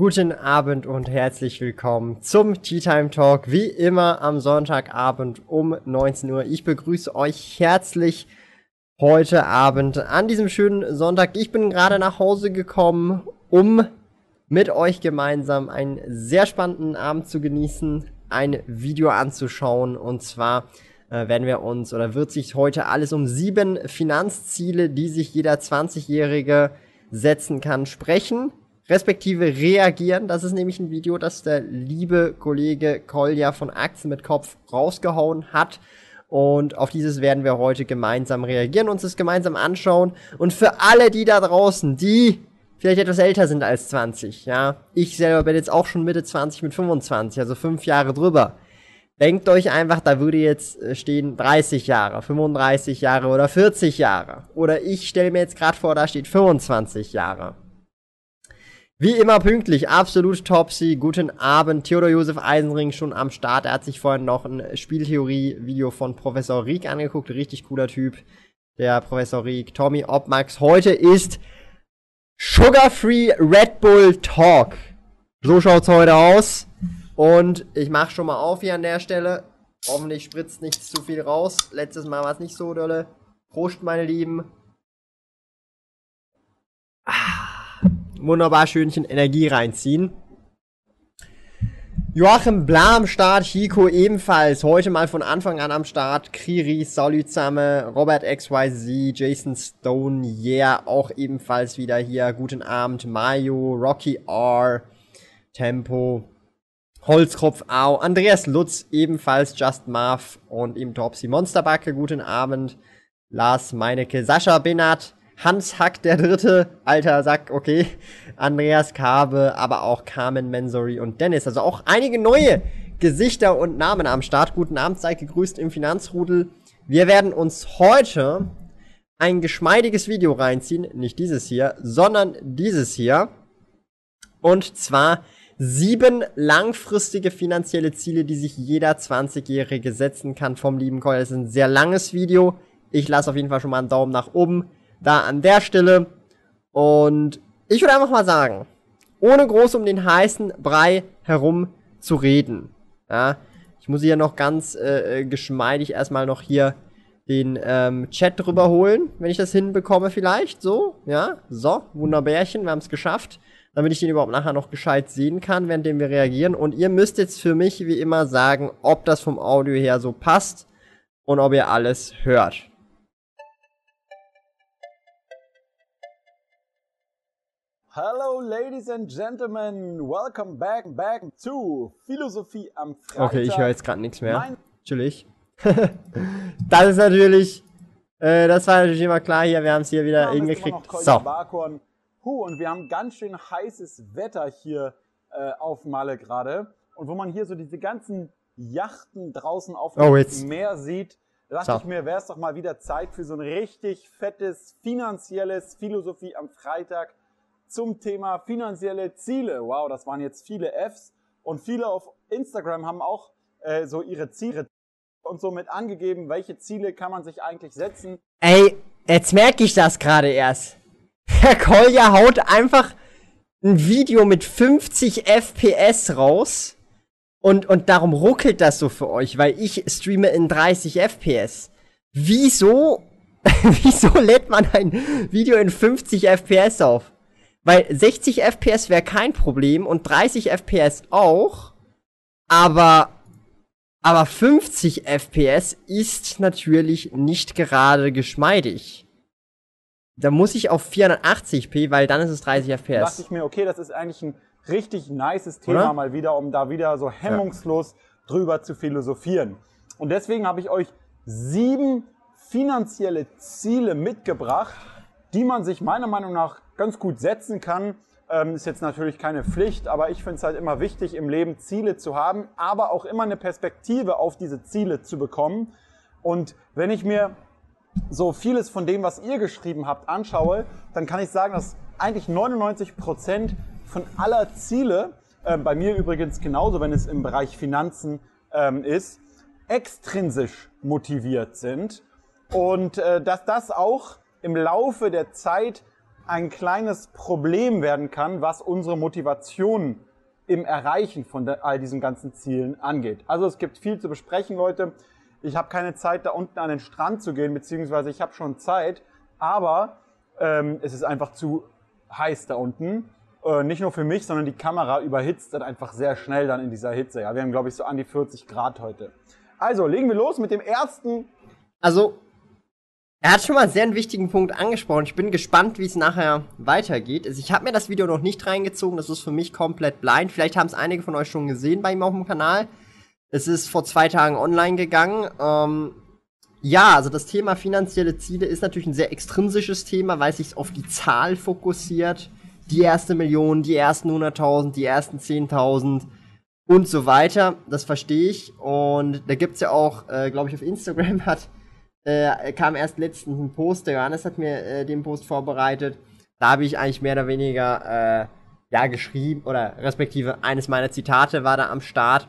Guten Abend und herzlich willkommen zum Tea Time Talk, wie immer am Sonntagabend um 19 Uhr. Ich begrüße euch herzlich heute Abend an diesem schönen Sonntag. Ich bin gerade nach Hause gekommen, um mit euch gemeinsam einen sehr spannenden Abend zu genießen, ein Video anzuschauen und zwar äh, werden wir uns oder wird sich heute alles um sieben Finanzziele, die sich jeder 20-Jährige setzen kann, sprechen respektive reagieren. Das ist nämlich ein Video, das der liebe Kollege Kolja von Aktien mit Kopf rausgehauen hat. Und auf dieses werden wir heute gemeinsam reagieren, uns das gemeinsam anschauen. Und für alle die da draußen, die vielleicht etwas älter sind als 20, ja, ich selber bin jetzt auch schon Mitte 20 mit 25, also fünf Jahre drüber. Denkt euch einfach, da würde jetzt äh, stehen 30 Jahre, 35 Jahre oder 40 Jahre. Oder ich stelle mir jetzt gerade vor, da steht 25 Jahre. Wie immer pünktlich, absolut topsy. Guten Abend, Theodor Josef Eisenring schon am Start. Er hat sich vorhin noch ein Spieltheorie-Video von Professor Rieck angeguckt. Richtig cooler Typ, der Professor Rieck. Tommy Obmax. Heute ist Sugar-Free Red Bull Talk. So schaut's heute aus. Und ich mach schon mal auf hier an der Stelle. Hoffentlich spritzt nicht zu viel raus. Letztes Mal war es nicht so dolle. Prost, meine Lieben. Ah wunderbar schönchen Energie reinziehen. Joachim Bla am Start, Hiko ebenfalls, heute mal von Anfang an am Start, Kriri, Solid zusammen, Robert XYZ, Jason Stone, yeah, auch ebenfalls wieder hier, guten Abend, Mayo, Rocky R, Tempo, Holzkopf Au, Andreas Lutz, ebenfalls Just Marv und eben Topsy Monsterbacke, guten Abend, Lars Meinecke, Sascha Benat, Hans Hack der Dritte, alter Sack, okay. Andreas Kabe, aber auch Carmen Mensori und Dennis. Also auch einige neue Gesichter und Namen am Start. Guten Abend, seid gegrüßt im Finanzrudel. Wir werden uns heute ein geschmeidiges Video reinziehen. Nicht dieses hier, sondern dieses hier. Und zwar sieben langfristige finanzielle Ziele, die sich jeder 20-Jährige setzen kann vom lieben Call. Das ist ein sehr langes Video. Ich lasse auf jeden Fall schon mal einen Daumen nach oben da an der Stelle. Und ich würde einfach mal sagen, ohne groß um den heißen Brei herum zu reden. Ja, ich muss hier noch ganz äh, äh, geschmeidig erstmal noch hier den ähm, Chat drüber holen, wenn ich das hinbekomme vielleicht. So, ja, so, Wunderbärchen, wir haben es geschafft. Damit ich den überhaupt nachher noch gescheit sehen kann, während wir reagieren. Und ihr müsst jetzt für mich wie immer sagen, ob das vom Audio her so passt und ob ihr alles hört. Hello, ladies and gentlemen, welcome back, back to Philosophie am Freitag. Okay, ich höre jetzt gerade nichts mehr. Mein Natürlich. das ist natürlich, äh, das war natürlich immer klar hier, wir haben es hier wieder hingekriegt. So. Huh, und wir haben ganz schön heißes Wetter hier äh, auf Malle gerade. Und wo man hier so diese ganzen Yachten draußen auf dem oh, Meer sieht, dachte so. ich mir, wäre es doch mal wieder Zeit für so ein richtig fettes, finanzielles Philosophie am Freitag zum Thema finanzielle Ziele. Wow, das waren jetzt viele Fs. Und viele auf Instagram haben auch äh, so ihre Ziele und somit angegeben, welche Ziele kann man sich eigentlich setzen. Ey, jetzt merke ich das gerade erst. Herr Kolja haut einfach ein Video mit 50 FPS raus und, und darum ruckelt das so für euch, weil ich streame in 30 FPS. Wieso, wieso lädt man ein Video in 50 FPS auf? Weil 60 FPS wäre kein Problem und 30 FPS auch. Aber, aber 50 FPS ist natürlich nicht gerade geschmeidig. Da muss ich auf 480p, weil dann ist es 30 FPS. Da dachte ich mir, okay, das ist eigentlich ein richtig nices Thema Oder? mal wieder, um da wieder so hemmungslos ja. drüber zu philosophieren. Und deswegen habe ich euch sieben finanzielle Ziele mitgebracht, die man sich meiner Meinung nach ganz gut setzen kann, Ähm, ist jetzt natürlich keine Pflicht, aber ich finde es halt immer wichtig, im Leben Ziele zu haben, aber auch immer eine Perspektive auf diese Ziele zu bekommen. Und wenn ich mir so vieles von dem, was ihr geschrieben habt, anschaue, dann kann ich sagen, dass eigentlich 99 Prozent von aller Ziele, äh, bei mir übrigens genauso, wenn es im Bereich Finanzen ähm, ist, extrinsisch motiviert sind und äh, dass das auch im Laufe der Zeit ein kleines Problem werden kann, was unsere Motivation im Erreichen von all diesen ganzen Zielen angeht. Also es gibt viel zu besprechen, Leute. Ich habe keine Zeit, da unten an den Strand zu gehen, beziehungsweise ich habe schon Zeit, aber ähm, es ist einfach zu heiß da unten. Äh, nicht nur für mich, sondern die Kamera überhitzt dann einfach sehr schnell dann in dieser Hitze. Ja, wir haben, glaube ich, so an die 40 Grad heute. Also, legen wir los mit dem ersten. Also, er hat schon mal einen sehr wichtigen Punkt angesprochen. Ich bin gespannt, wie es nachher weitergeht. Also ich habe mir das Video noch nicht reingezogen, das ist für mich komplett blind. Vielleicht haben es einige von euch schon gesehen bei ihm auf dem Kanal. Es ist vor zwei Tagen online gegangen. Ähm, ja, also das Thema finanzielle Ziele ist natürlich ein sehr extrinsisches Thema, weil es sich auf die Zahl fokussiert. Die erste Million, die ersten 100.000, die ersten 10.000 und so weiter. Das verstehe ich. Und da gibt's ja auch, äh, glaube ich, auf Instagram hat, äh, kam erst letztens ein Post, der Johannes hat mir äh, den Post vorbereitet. Da habe ich eigentlich mehr oder weniger, äh, ja, geschrieben, oder respektive eines meiner Zitate war da am Start.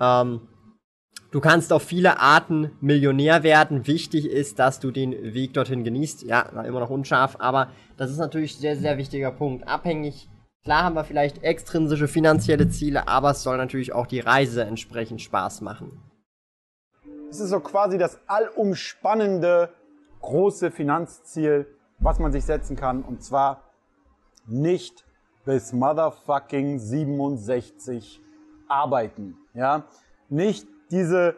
Ähm, Du kannst auf viele Arten Millionär werden. Wichtig ist, dass du den Weg dorthin genießt. Ja, war immer noch unscharf, aber das ist natürlich ein sehr, sehr wichtiger Punkt. Abhängig, klar haben wir vielleicht extrinsische finanzielle Ziele, aber es soll natürlich auch die Reise entsprechend Spaß machen. Es ist so quasi das allumspannende große Finanzziel, was man sich setzen kann. Und zwar nicht bis motherfucking 67 arbeiten. Ja, nicht diese,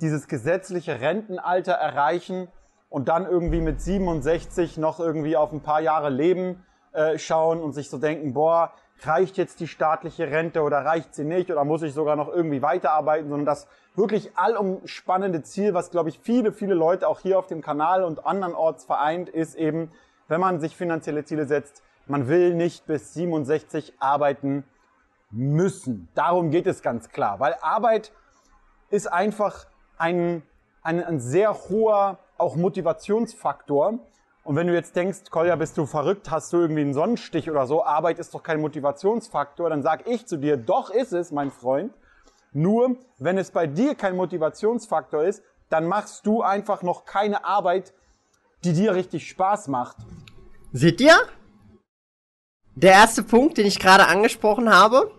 dieses gesetzliche Rentenalter erreichen und dann irgendwie mit 67 noch irgendwie auf ein paar Jahre Leben äh, schauen und sich so denken, boah, reicht jetzt die staatliche Rente oder reicht sie nicht oder muss ich sogar noch irgendwie weiterarbeiten, sondern das wirklich allumspannende Ziel, was glaube ich viele, viele Leute auch hier auf dem Kanal und andernorts vereint, ist eben, wenn man sich finanzielle Ziele setzt, man will nicht bis 67 arbeiten müssen. Darum geht es ganz klar, weil Arbeit ist einfach ein, ein, ein sehr hoher auch Motivationsfaktor. Und wenn du jetzt denkst, Kolja, bist du verrückt, hast du irgendwie einen Sonnenstich oder so, Arbeit ist doch kein Motivationsfaktor, dann sag ich zu dir, doch ist es, mein Freund. Nur, wenn es bei dir kein Motivationsfaktor ist, dann machst du einfach noch keine Arbeit, die dir richtig Spaß macht. Seht ihr? Der erste Punkt, den ich gerade angesprochen habe,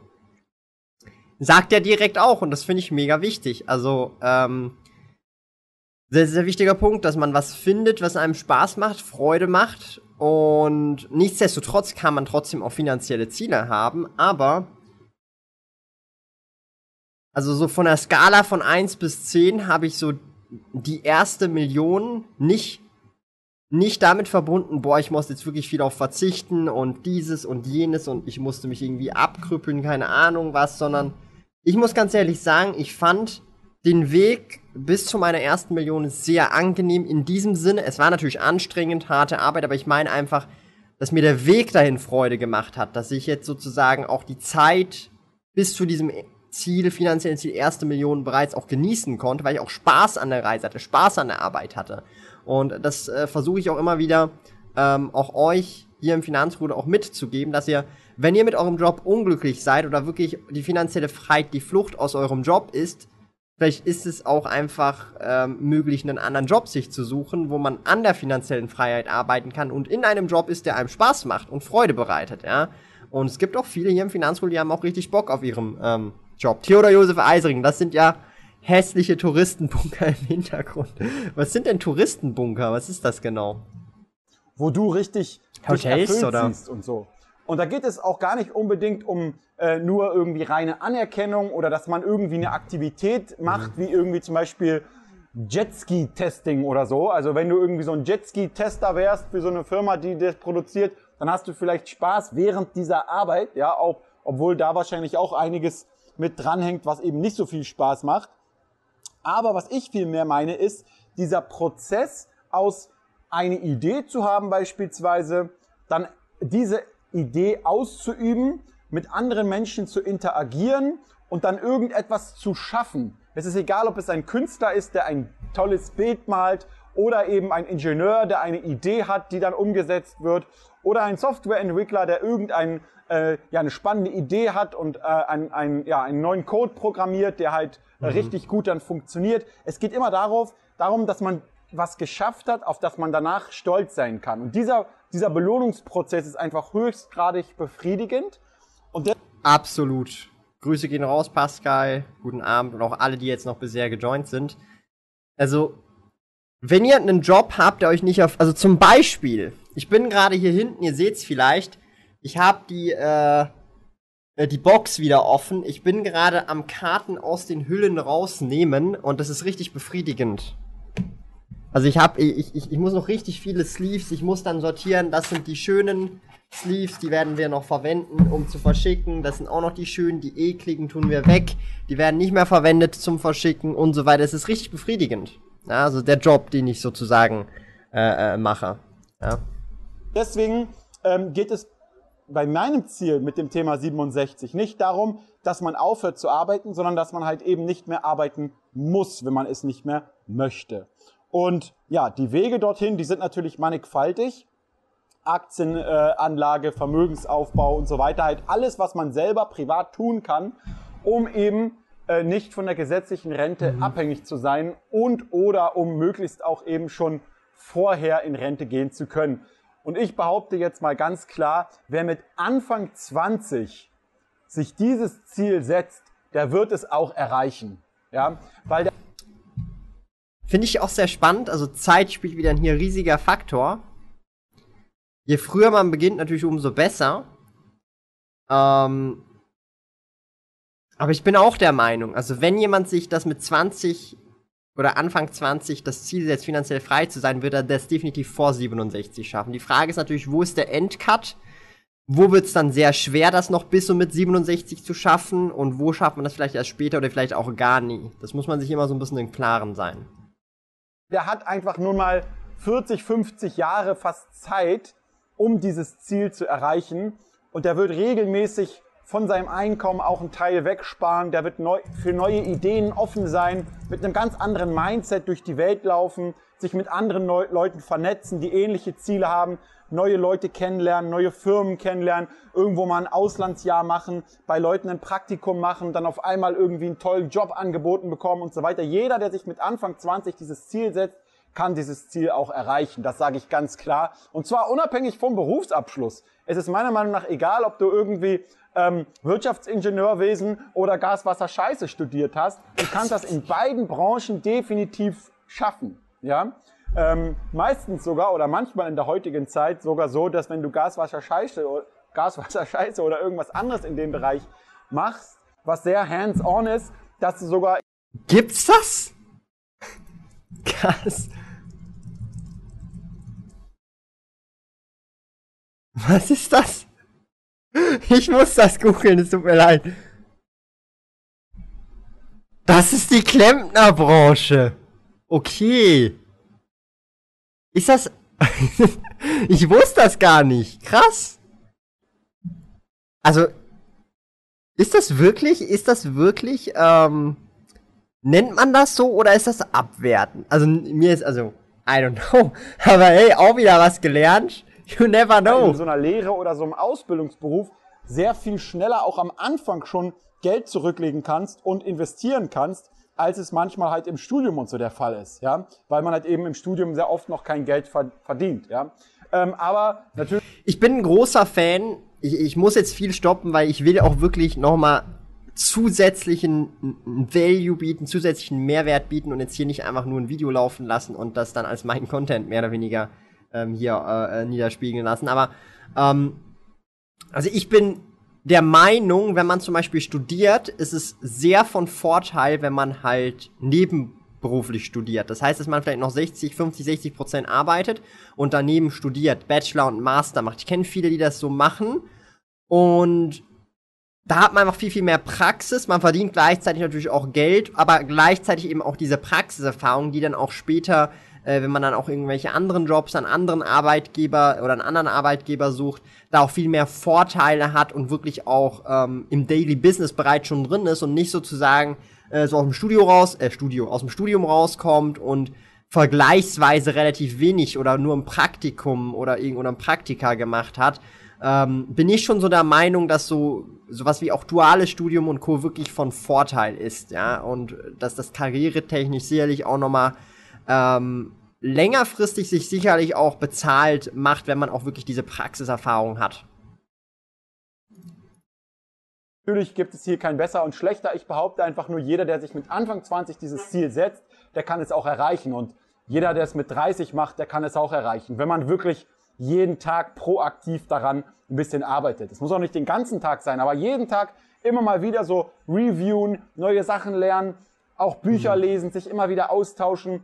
sagt er direkt auch und das finde ich mega wichtig. Also, ähm, sehr, sehr wichtiger Punkt, dass man was findet, was einem Spaß macht, Freude macht. Und nichtsdestotrotz kann man trotzdem auch finanzielle Ziele haben, aber also so von der Skala von 1 bis 10 habe ich so die erste Million nicht nicht damit verbunden, boah, ich muss jetzt wirklich viel auf verzichten und dieses und jenes und ich musste mich irgendwie abkrüppeln, keine Ahnung was, sondern ich muss ganz ehrlich sagen, ich fand den Weg bis zu meiner ersten Million sehr angenehm in diesem Sinne. Es war natürlich anstrengend, harte Arbeit, aber ich meine einfach, dass mir der Weg dahin Freude gemacht hat, dass ich jetzt sozusagen auch die Zeit bis zu diesem Ziel, finanziellen Ziel, erste Million bereits auch genießen konnte, weil ich auch Spaß an der Reise hatte, Spaß an der Arbeit hatte. Und das äh, versuche ich auch immer wieder, ähm, auch euch hier im Finanzruder auch mitzugeben, dass ihr wenn ihr mit eurem Job unglücklich seid oder wirklich die finanzielle Freiheit die Flucht aus eurem Job ist, vielleicht ist es auch einfach ähm, möglich, einen anderen Job sich zu suchen, wo man an der finanziellen Freiheit arbeiten kann und in einem Job ist, der einem Spaß macht und Freude bereitet, ja. Und es gibt auch viele hier im Finanzpool, die haben auch richtig Bock auf ihrem ähm, Job. Theodor Josef Eisering, das sind ja hässliche Touristenbunker im Hintergrund. Was sind denn Touristenbunker? Was ist das genau? Wo du richtig Hotels oder und so. Und da geht es auch gar nicht unbedingt um äh, nur irgendwie reine Anerkennung oder dass man irgendwie eine Aktivität macht, mhm. wie irgendwie zum Beispiel Jetski-Testing oder so. Also wenn du irgendwie so ein Jetski-Tester wärst für so eine Firma, die das produziert, dann hast du vielleicht Spaß während dieser Arbeit, ja, auch, obwohl da wahrscheinlich auch einiges mit dranhängt, was eben nicht so viel Spaß macht. Aber was ich viel mehr meine, ist dieser Prozess aus eine Idee zu haben beispielsweise, dann diese Idee auszuüben, mit anderen Menschen zu interagieren und dann irgendetwas zu schaffen. Es ist egal, ob es ein Künstler ist, der ein tolles Bild malt oder eben ein Ingenieur, der eine Idee hat, die dann umgesetzt wird oder ein Softwareentwickler, der irgendein äh, ja, eine spannende Idee hat und äh, ein, ein, ja, einen neuen Code programmiert, der halt äh, mhm. richtig gut dann funktioniert. Es geht immer darauf, darum, dass man was geschafft hat, auf das man danach stolz sein kann. Und dieser, dieser Belohnungsprozess ist einfach höchstgradig befriedigend. Und Absolut. Grüße gehen raus, Pascal. Guten Abend und auch alle, die jetzt noch bisher gejoint sind. Also, wenn ihr einen Job habt, der euch nicht auf. Also zum Beispiel, ich bin gerade hier hinten, ihr seht es vielleicht. Ich habe die, äh, äh, die Box wieder offen. Ich bin gerade am Karten aus den Hüllen rausnehmen und das ist richtig befriedigend. Also ich habe, ich, ich, ich muss noch richtig viele Sleeves, ich muss dann sortieren, das sind die schönen Sleeves, die werden wir noch verwenden, um zu verschicken. Das sind auch noch die schönen, die ekligen tun wir weg. Die werden nicht mehr verwendet zum Verschicken und so weiter. Es ist richtig befriedigend. Ja, also der Job, den ich sozusagen äh, äh, mache. Ja. Deswegen ähm, geht es bei meinem Ziel mit dem Thema 67 nicht darum, dass man aufhört zu arbeiten, sondern dass man halt eben nicht mehr arbeiten muss, wenn man es nicht mehr möchte. Und ja, die Wege dorthin, die sind natürlich mannigfaltig. Aktienanlage, äh, Vermögensaufbau und so weiter. Halt alles, was man selber privat tun kann, um eben äh, nicht von der gesetzlichen Rente mhm. abhängig zu sein und oder um möglichst auch eben schon vorher in Rente gehen zu können. Und ich behaupte jetzt mal ganz klar, wer mit Anfang 20 sich dieses Ziel setzt, der wird es auch erreichen. Ja, weil der Finde ich auch sehr spannend. Also Zeit spielt wieder ein hier riesiger Faktor. Je früher man beginnt, natürlich umso besser. Ähm, aber ich bin auch der Meinung, also wenn jemand sich das mit 20 oder Anfang 20 das Ziel setzt, finanziell frei zu sein, wird er das definitiv vor 67 schaffen. Die Frage ist natürlich, wo ist der Endcut? Wo wird es dann sehr schwer, das noch bis und mit 67 zu schaffen? Und wo schafft man das vielleicht erst später oder vielleicht auch gar nie? Das muss man sich immer so ein bisschen im Klaren sein der hat einfach nur mal 40, 50 Jahre fast Zeit, um dieses Ziel zu erreichen. Und der wird regelmäßig von seinem Einkommen auch einen Teil wegsparen. Der wird neu, für neue Ideen offen sein, mit einem ganz anderen Mindset durch die Welt laufen, sich mit anderen Leuten vernetzen, die ähnliche Ziele haben, neue Leute kennenlernen, neue Firmen kennenlernen, irgendwo mal ein Auslandsjahr machen, bei Leuten ein Praktikum machen, dann auf einmal irgendwie einen tollen Job angeboten bekommen und so weiter. Jeder, der sich mit Anfang 20 dieses Ziel setzt, kann dieses Ziel auch erreichen. Das sage ich ganz klar. Und zwar unabhängig vom Berufsabschluss. Es ist meiner Meinung nach egal, ob du irgendwie ähm, Wirtschaftsingenieurwesen oder Gaswasser Scheiße studiert hast. Du kannst das in beiden Branchen definitiv schaffen. Ja, ähm, meistens sogar oder manchmal in der heutigen Zeit sogar so, dass wenn du Gaswasser Scheiße, Gaswasser Scheiße oder irgendwas anderes in dem Bereich machst, was sehr hands-on ist, dass du sogar Gibt's das? Gas. Was ist das? Ich muss das googeln, es tut mir leid. Das ist die Klempnerbranche. Okay. Ist das. ich wusste das gar nicht. Krass. Also. Ist das wirklich, ist das wirklich, ähm, nennt man das so oder ist das abwerten? Also mir ist, also, I don't know. Aber hey, auch wieder was gelernt. You never know. In so einer Lehre oder so einem Ausbildungsberuf sehr viel schneller auch am Anfang schon Geld zurücklegen kannst und investieren kannst, als es manchmal halt im Studium und so der Fall ist, ja, weil man halt eben im Studium sehr oft noch kein Geld verdient, ja. Ähm, aber natürlich. Ich bin ein großer Fan. Ich, ich muss jetzt viel stoppen, weil ich will auch wirklich nochmal zusätzlichen Value bieten, zusätzlichen Mehrwert bieten und jetzt hier nicht einfach nur ein Video laufen lassen und das dann als mein Content mehr oder weniger ähm, hier äh, äh niederspiegeln lassen. Aber ähm, also ich bin der Meinung, wenn man zum Beispiel studiert, ist es sehr von Vorteil, wenn man halt nebenberuflich studiert. Das heißt, dass man vielleicht noch 60, 50, 60 Prozent arbeitet und daneben studiert, Bachelor und Master macht. Ich kenne viele, die das so machen und da hat man einfach viel, viel mehr Praxis. Man verdient gleichzeitig natürlich auch Geld, aber gleichzeitig eben auch diese Praxiserfahrung, die dann auch später äh, wenn man dann auch irgendwelche anderen Jobs an anderen Arbeitgeber oder an anderen Arbeitgeber sucht, da auch viel mehr Vorteile hat und wirklich auch ähm, im Daily Business bereits schon drin ist und nicht sozusagen äh, so aus dem Studio raus, äh, Studio, aus dem Studium rauskommt und vergleichsweise relativ wenig oder nur ein Praktikum oder irgendein ein Praktika gemacht hat, ähm, bin ich schon so der Meinung, dass so sowas wie auch duales Studium und Co. wirklich von Vorteil ist, ja, und dass das karrieretechnisch sicherlich auch nochmal ähm, längerfristig sich sicherlich auch bezahlt macht, wenn man auch wirklich diese Praxiserfahrung hat. Natürlich gibt es hier kein besser und schlechter. Ich behaupte einfach nur, jeder, der sich mit Anfang 20 dieses Ziel setzt, der kann es auch erreichen. Und jeder, der es mit 30 macht, der kann es auch erreichen. Wenn man wirklich jeden Tag proaktiv daran ein bisschen arbeitet. Es muss auch nicht den ganzen Tag sein, aber jeden Tag immer mal wieder so reviewen, neue Sachen lernen, auch Bücher mhm. lesen, sich immer wieder austauschen,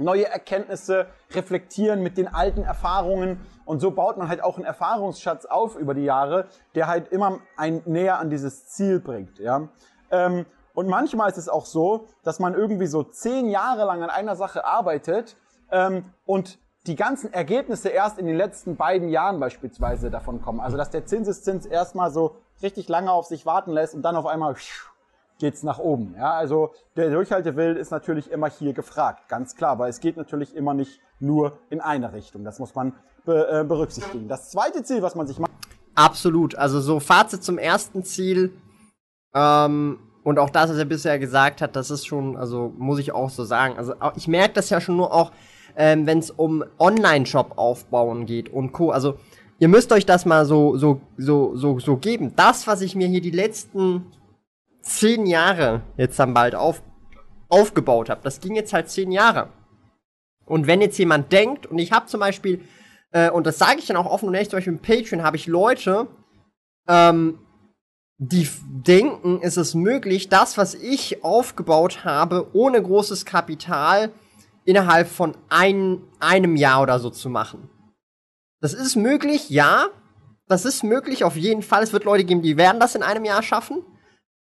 neue Erkenntnisse reflektieren mit den alten Erfahrungen und so baut man halt auch einen Erfahrungsschatz auf über die Jahre, der halt immer ein näher an dieses Ziel bringt. Ja? Ähm, und manchmal ist es auch so, dass man irgendwie so zehn Jahre lang an einer Sache arbeitet ähm, und die ganzen Ergebnisse erst in den letzten beiden Jahren beispielsweise davon kommen. Also dass der Zinseszins erstmal so richtig lange auf sich warten lässt und dann auf einmal geht's nach oben. Ja, also der Durchhaltewillen ist natürlich immer hier gefragt, ganz klar, weil es geht natürlich immer nicht nur in eine Richtung. Das muss man be äh, berücksichtigen. Das zweite Ziel, was man sich macht. Absolut. Also so Fazit zum ersten Ziel. Ähm, und auch das, was er bisher gesagt hat, das ist schon, also muss ich auch so sagen. Also ich merke das ja schon nur auch ähm, wenn es um Online-Shop aufbauen geht und Co. Also ihr müsst euch das mal so, so, so, so, so geben. Das, was ich mir hier die letzten zehn Jahre jetzt dann bald auf, aufgebaut habe, das ging jetzt halt zehn Jahre. Und wenn jetzt jemand denkt, und ich habe zum Beispiel, äh, und das sage ich dann auch offen und ehrlich, zum Beispiel im Patreon habe ich Leute, ähm, die denken, ist es möglich, das, was ich aufgebaut habe, ohne großes Kapital innerhalb von ein, einem Jahr oder so zu machen. Das ist möglich, ja. Das ist möglich, auf jeden Fall. Es wird Leute geben, die werden das in einem Jahr schaffen.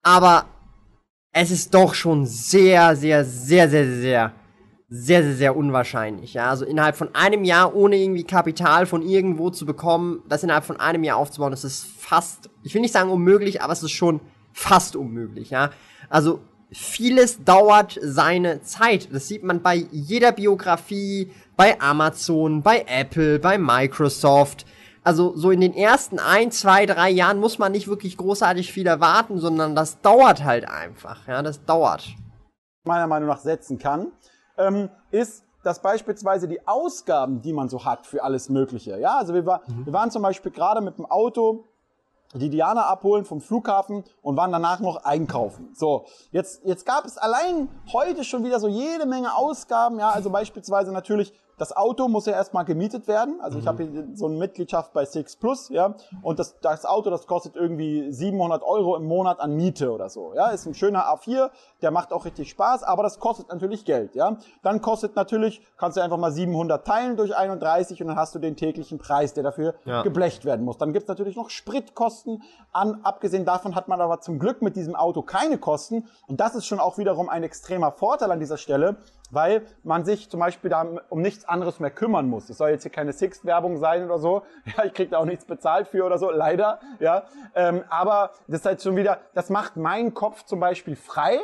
Aber es ist doch schon sehr, sehr, sehr, sehr, sehr, sehr, sehr, sehr unwahrscheinlich. Ja, also innerhalb von einem Jahr ohne irgendwie Kapital von irgendwo zu bekommen, das innerhalb von einem Jahr aufzubauen, das ist fast, ich will nicht sagen unmöglich, aber es ist schon fast unmöglich. Ja, also vieles dauert seine Zeit. Das sieht man bei jeder Biografie, bei Amazon, bei Apple, bei Microsoft. Also so in den ersten ein, zwei, drei Jahren muss man nicht wirklich großartig viel erwarten, sondern das dauert halt einfach. Ja, das dauert. Meiner Meinung nach setzen kann, ähm, ist, dass beispielsweise die Ausgaben, die man so hat für alles Mögliche. Ja, also wir, war, mhm. wir waren zum Beispiel gerade mit dem Auto die Diana abholen vom Flughafen und waren danach noch einkaufen. So, jetzt, jetzt gab es allein heute schon wieder so jede Menge Ausgaben, ja, also beispielsweise natürlich das Auto muss ja erstmal gemietet werden. Also mhm. ich habe hier so eine Mitgliedschaft bei Six Plus, ja. Und das, das Auto, das kostet irgendwie 700 Euro im Monat an Miete oder so. Ja, ist ein schöner A4, der macht auch richtig Spaß, aber das kostet natürlich Geld, ja. Dann kostet natürlich, kannst du einfach mal 700 teilen durch 31 und dann hast du den täglichen Preis, der dafür ja. geblecht werden muss. Dann gibt's natürlich noch Spritkosten an. Abgesehen davon hat man aber zum Glück mit diesem Auto keine Kosten. Und das ist schon auch wiederum ein extremer Vorteil an dieser Stelle, weil man sich zum Beispiel da um nichts anderes mehr kümmern muss. Es soll jetzt hier keine Sixt-Werbung sein oder so. Ja, ich krieg da auch nichts bezahlt für oder so, leider. Ja, ähm, aber das ist halt schon wieder, das macht meinen Kopf zum Beispiel frei,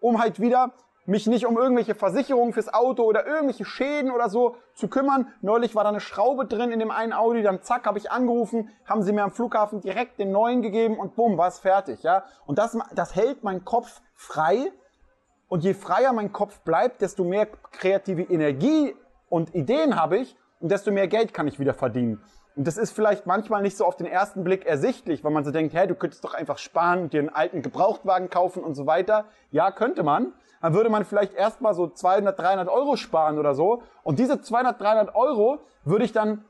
um halt wieder mich nicht um irgendwelche Versicherungen fürs Auto oder irgendwelche Schäden oder so zu kümmern. Neulich war da eine Schraube drin in dem einen Audi, dann zack, habe ich angerufen, haben sie mir am Flughafen direkt den neuen gegeben und bumm, war es fertig, ja. Und das, das hält meinen Kopf frei. Und je freier mein Kopf bleibt, desto mehr kreative Energie und Ideen habe ich und desto mehr Geld kann ich wieder verdienen. Und das ist vielleicht manchmal nicht so auf den ersten Blick ersichtlich, weil man so denkt, hä, du könntest doch einfach sparen und dir einen alten Gebrauchtwagen kaufen und so weiter. Ja, könnte man. Dann würde man vielleicht erstmal so 200, 300 Euro sparen oder so. Und diese 200, 300 Euro würde ich dann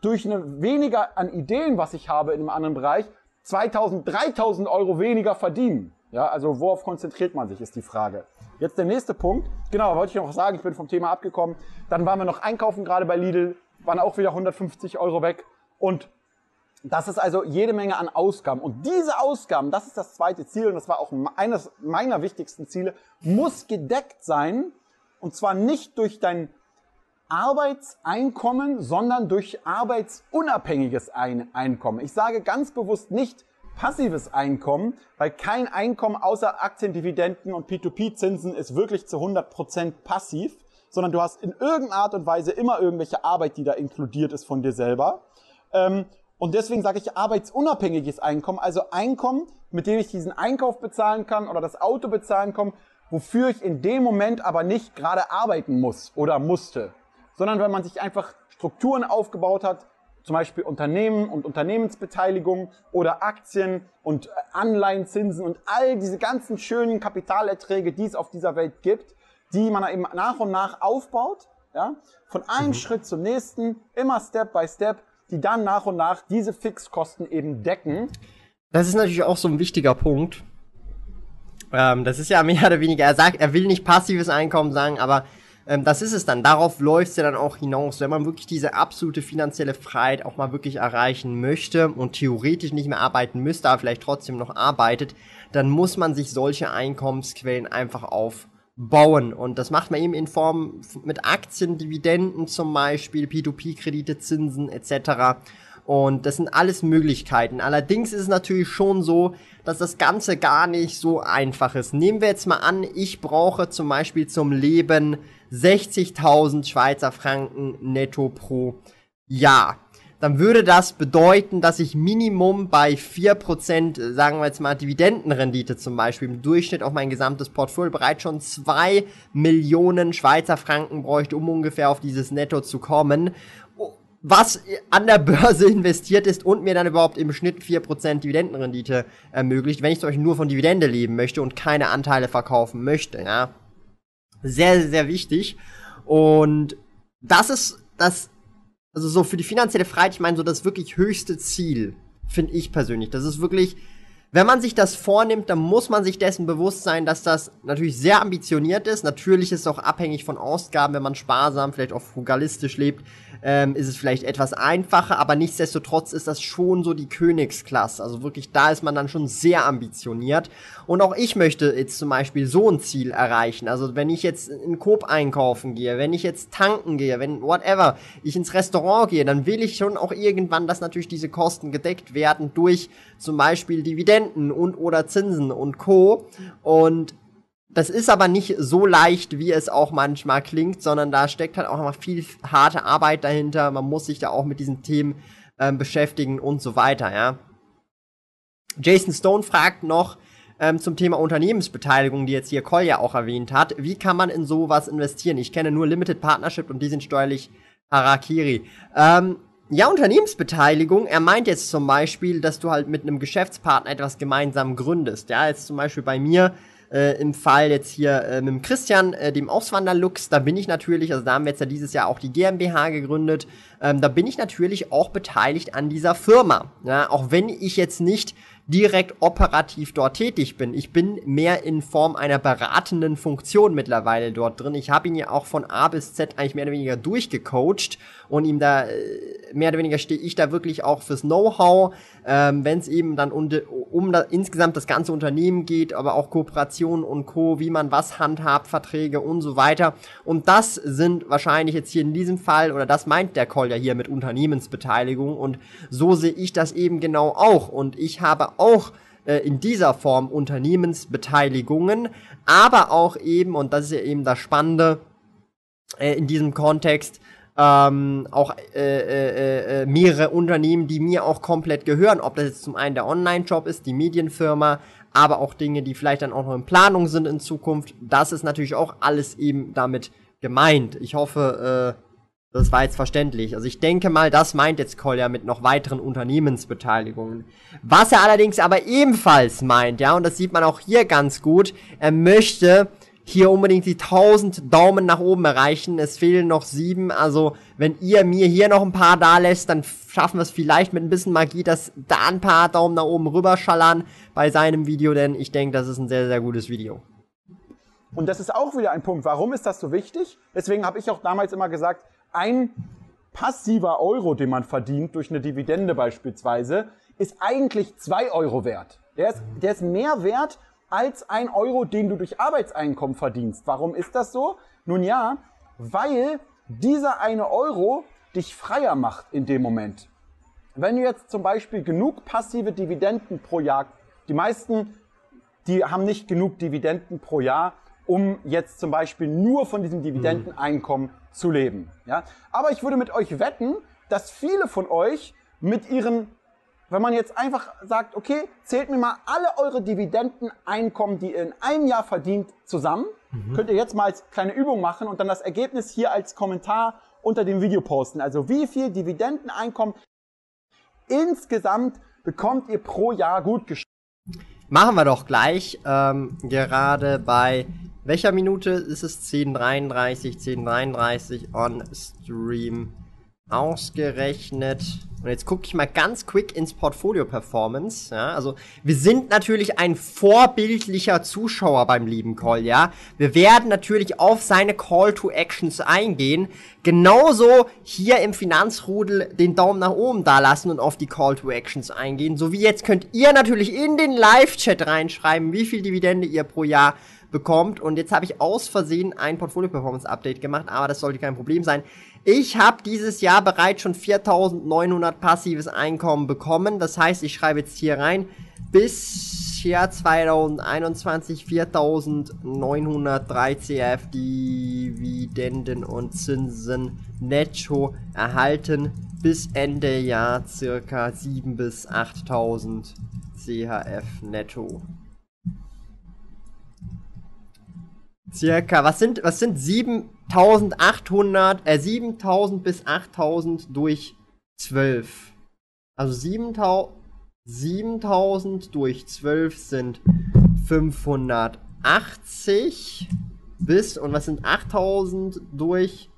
durch eine weniger an Ideen, was ich habe in einem anderen Bereich, 2000, 3000 Euro weniger verdienen. Ja, also worauf konzentriert man sich, ist die Frage. Jetzt der nächste Punkt. Genau, wollte ich noch sagen, ich bin vom Thema abgekommen. Dann waren wir noch einkaufen, gerade bei Lidl, waren auch wieder 150 Euro weg. Und das ist also jede Menge an Ausgaben. Und diese Ausgaben, das ist das zweite Ziel und das war auch eines meiner wichtigsten Ziele, muss gedeckt sein. Und zwar nicht durch dein Arbeitseinkommen, sondern durch arbeitsunabhängiges Einkommen. Ich sage ganz bewusst nicht passives Einkommen, weil kein Einkommen außer Aktiendividenden und P2P-Zinsen ist wirklich zu 100% passiv, sondern du hast in irgendeiner Art und Weise immer irgendwelche Arbeit, die da inkludiert ist von dir selber. Ähm, und deswegen sage ich arbeitsunabhängiges Einkommen, also Einkommen, mit dem ich diesen Einkauf bezahlen kann oder das Auto bezahlen kann, wofür ich in dem Moment aber nicht gerade arbeiten muss oder musste, sondern wenn man sich einfach Strukturen aufgebaut hat, zum Beispiel Unternehmen und Unternehmensbeteiligung oder Aktien und Anleihenzinsen und all diese ganzen schönen Kapitalerträge, die es auf dieser Welt gibt, die man eben nach und nach aufbaut, ja, von einem mhm. Schritt zum nächsten, immer Step by Step, die dann nach und nach diese Fixkosten eben decken. Das ist natürlich auch so ein wichtiger Punkt. Ähm, das ist ja mehr oder weniger, er sagt, er will nicht passives Einkommen sagen, aber ähm, das ist es dann. Darauf läuft es ja dann auch hinaus. Wenn man wirklich diese absolute finanzielle Freiheit auch mal wirklich erreichen möchte und theoretisch nicht mehr arbeiten müsste, aber vielleicht trotzdem noch arbeitet, dann muss man sich solche Einkommensquellen einfach aufbauen. Und das macht man eben in Form mit Aktien, Dividenden zum Beispiel, P2P-Kredite, Zinsen etc. Und das sind alles Möglichkeiten. Allerdings ist es natürlich schon so, dass das Ganze gar nicht so einfach ist. Nehmen wir jetzt mal an, ich brauche zum Beispiel zum Leben 60.000 Schweizer Franken netto pro Jahr. Dann würde das bedeuten, dass ich Minimum bei 4%, sagen wir jetzt mal Dividendenrendite zum Beispiel, im Durchschnitt auf mein gesamtes Portfolio bereits schon 2 Millionen Schweizer Franken bräuchte, um ungefähr auf dieses Netto zu kommen was an der Börse investiert ist und mir dann überhaupt im Schnitt 4% Dividendenrendite ermöglicht, wenn ich zum Beispiel nur von Dividende leben möchte und keine Anteile verkaufen möchte, ja. Sehr, sehr wichtig. Und das ist das, also so für die finanzielle Freiheit, ich meine, so das wirklich höchste Ziel, finde ich persönlich. Das ist wirklich, wenn man sich das vornimmt, dann muss man sich dessen bewusst sein, dass das natürlich sehr ambitioniert ist. Natürlich ist es auch abhängig von Ausgaben, wenn man sparsam, vielleicht auch frugalistisch lebt, ähm, ist es vielleicht etwas einfacher, aber nichtsdestotrotz ist das schon so die Königsklasse. Also wirklich, da ist man dann schon sehr ambitioniert. Und auch ich möchte jetzt zum Beispiel so ein Ziel erreichen. Also wenn ich jetzt in Coop einkaufen gehe, wenn ich jetzt tanken gehe, wenn whatever, ich ins Restaurant gehe, dann will ich schon auch irgendwann, dass natürlich diese Kosten gedeckt werden durch zum Beispiel Dividenden und oder Zinsen und Co. Und das ist aber nicht so leicht, wie es auch manchmal klingt, sondern da steckt halt auch noch viel harte Arbeit dahinter. Man muss sich da auch mit diesen Themen ähm, beschäftigen und so weiter, ja. Jason Stone fragt noch ähm, zum Thema Unternehmensbeteiligung, die jetzt hier Kolja auch erwähnt hat. Wie kann man in sowas investieren? Ich kenne nur Limited Partnership und die sind steuerlich Harakiri. Ähm, ja, Unternehmensbeteiligung, er meint jetzt zum Beispiel, dass du halt mit einem Geschäftspartner etwas gemeinsam gründest. Ja, jetzt zum Beispiel bei mir äh, im Fall jetzt hier äh, mit dem Christian, äh, dem Auswanderlux, da bin ich natürlich, also da haben wir jetzt ja dieses Jahr auch die GmbH gegründet, ähm, da bin ich natürlich auch beteiligt an dieser Firma. Ja, auch wenn ich jetzt nicht direkt operativ dort tätig bin. Ich bin mehr in Form einer beratenden Funktion mittlerweile dort drin. Ich habe ihn ja auch von A bis Z eigentlich mehr oder weniger durchgecoacht und ihm da äh, mehr oder weniger stehe ich da wirklich auch fürs Know-how, ähm, wenn es eben dann um, um da, insgesamt das ganze Unternehmen geht, aber auch Kooperationen und Co., wie man was handhabt, Verträge und so weiter. Und das sind wahrscheinlich jetzt hier in diesem Fall, oder das meint der Call ja hier mit Unternehmensbeteiligung und so sehe ich das eben genau auch. Und ich habe auch äh, in dieser Form Unternehmensbeteiligungen, aber auch eben, und das ist ja eben das Spannende äh, in diesem Kontext, ähm, auch äh, äh, äh, mehrere Unternehmen, die mir auch komplett gehören, ob das jetzt zum einen der Online-Shop ist, die Medienfirma, aber auch Dinge, die vielleicht dann auch noch in Planung sind in Zukunft. Das ist natürlich auch alles eben damit gemeint. Ich hoffe, äh, das war jetzt verständlich. Also ich denke mal, das meint jetzt Kolja mit noch weiteren Unternehmensbeteiligungen. Was er allerdings aber ebenfalls meint, ja, und das sieht man auch hier ganz gut, er möchte hier unbedingt die 1000 Daumen nach oben erreichen. Es fehlen noch sieben. Also wenn ihr mir hier noch ein paar da lässt, dann schaffen wir es vielleicht mit ein bisschen Magie, dass da ein paar Daumen nach oben rüberschallern bei seinem Video, denn ich denke, das ist ein sehr, sehr gutes Video. Und das ist auch wieder ein Punkt. Warum ist das so wichtig? Deswegen habe ich auch damals immer gesagt, ein passiver Euro, den man verdient durch eine Dividende beispielsweise, ist eigentlich zwei Euro wert. Der ist, der ist mehr wert als ein Euro, den du durch Arbeitseinkommen verdienst. Warum ist das so? Nun ja, weil dieser eine Euro dich freier macht in dem Moment. Wenn du jetzt zum Beispiel genug passive Dividenden pro Jahr, die meisten, die haben nicht genug Dividenden pro Jahr, um jetzt zum Beispiel nur von diesem Dividendeneinkommen zu leben. Ja? Aber ich würde mit euch wetten, dass viele von euch mit ihren, wenn man jetzt einfach sagt, okay, zählt mir mal alle eure Dividendeneinkommen, die ihr in einem Jahr verdient, zusammen. Mhm. Könnt ihr jetzt mal als kleine Übung machen und dann das Ergebnis hier als Kommentar unter dem Video posten. Also wie viel Dividendeneinkommen insgesamt bekommt ihr pro Jahr gut geschrieben? Machen wir doch gleich. Ähm, gerade bei welcher Minute ist es? 10.33, 10.33 on Stream ausgerechnet. Und jetzt gucke ich mal ganz quick ins Portfolio Performance. Ja, also wir sind natürlich ein vorbildlicher Zuschauer beim lieben Call, ja. Wir werden natürlich auf seine Call to Actions eingehen. Genauso hier im Finanzrudel den Daumen nach oben da lassen und auf die Call to Actions eingehen. So wie jetzt könnt ihr natürlich in den Live-Chat reinschreiben, wie viel Dividende ihr pro Jahr bekommt. Und jetzt habe ich aus Versehen ein Portfolio Performance Update gemacht, aber das sollte kein Problem sein. Ich habe dieses Jahr bereits schon 4.900 passives Einkommen bekommen. Das heißt, ich schreibe jetzt hier rein, bis Jahr 2021 4.903 CF Dividenden und Zinsen netto erhalten. Bis Ende Jahr circa 7.000 bis 8.000 CHF netto. Circa, was sind, was sind 7800, äh, 7000 bis 8000 durch 12? Also 7000, 7000 durch 12 sind 580 bis, und was sind 8000 durch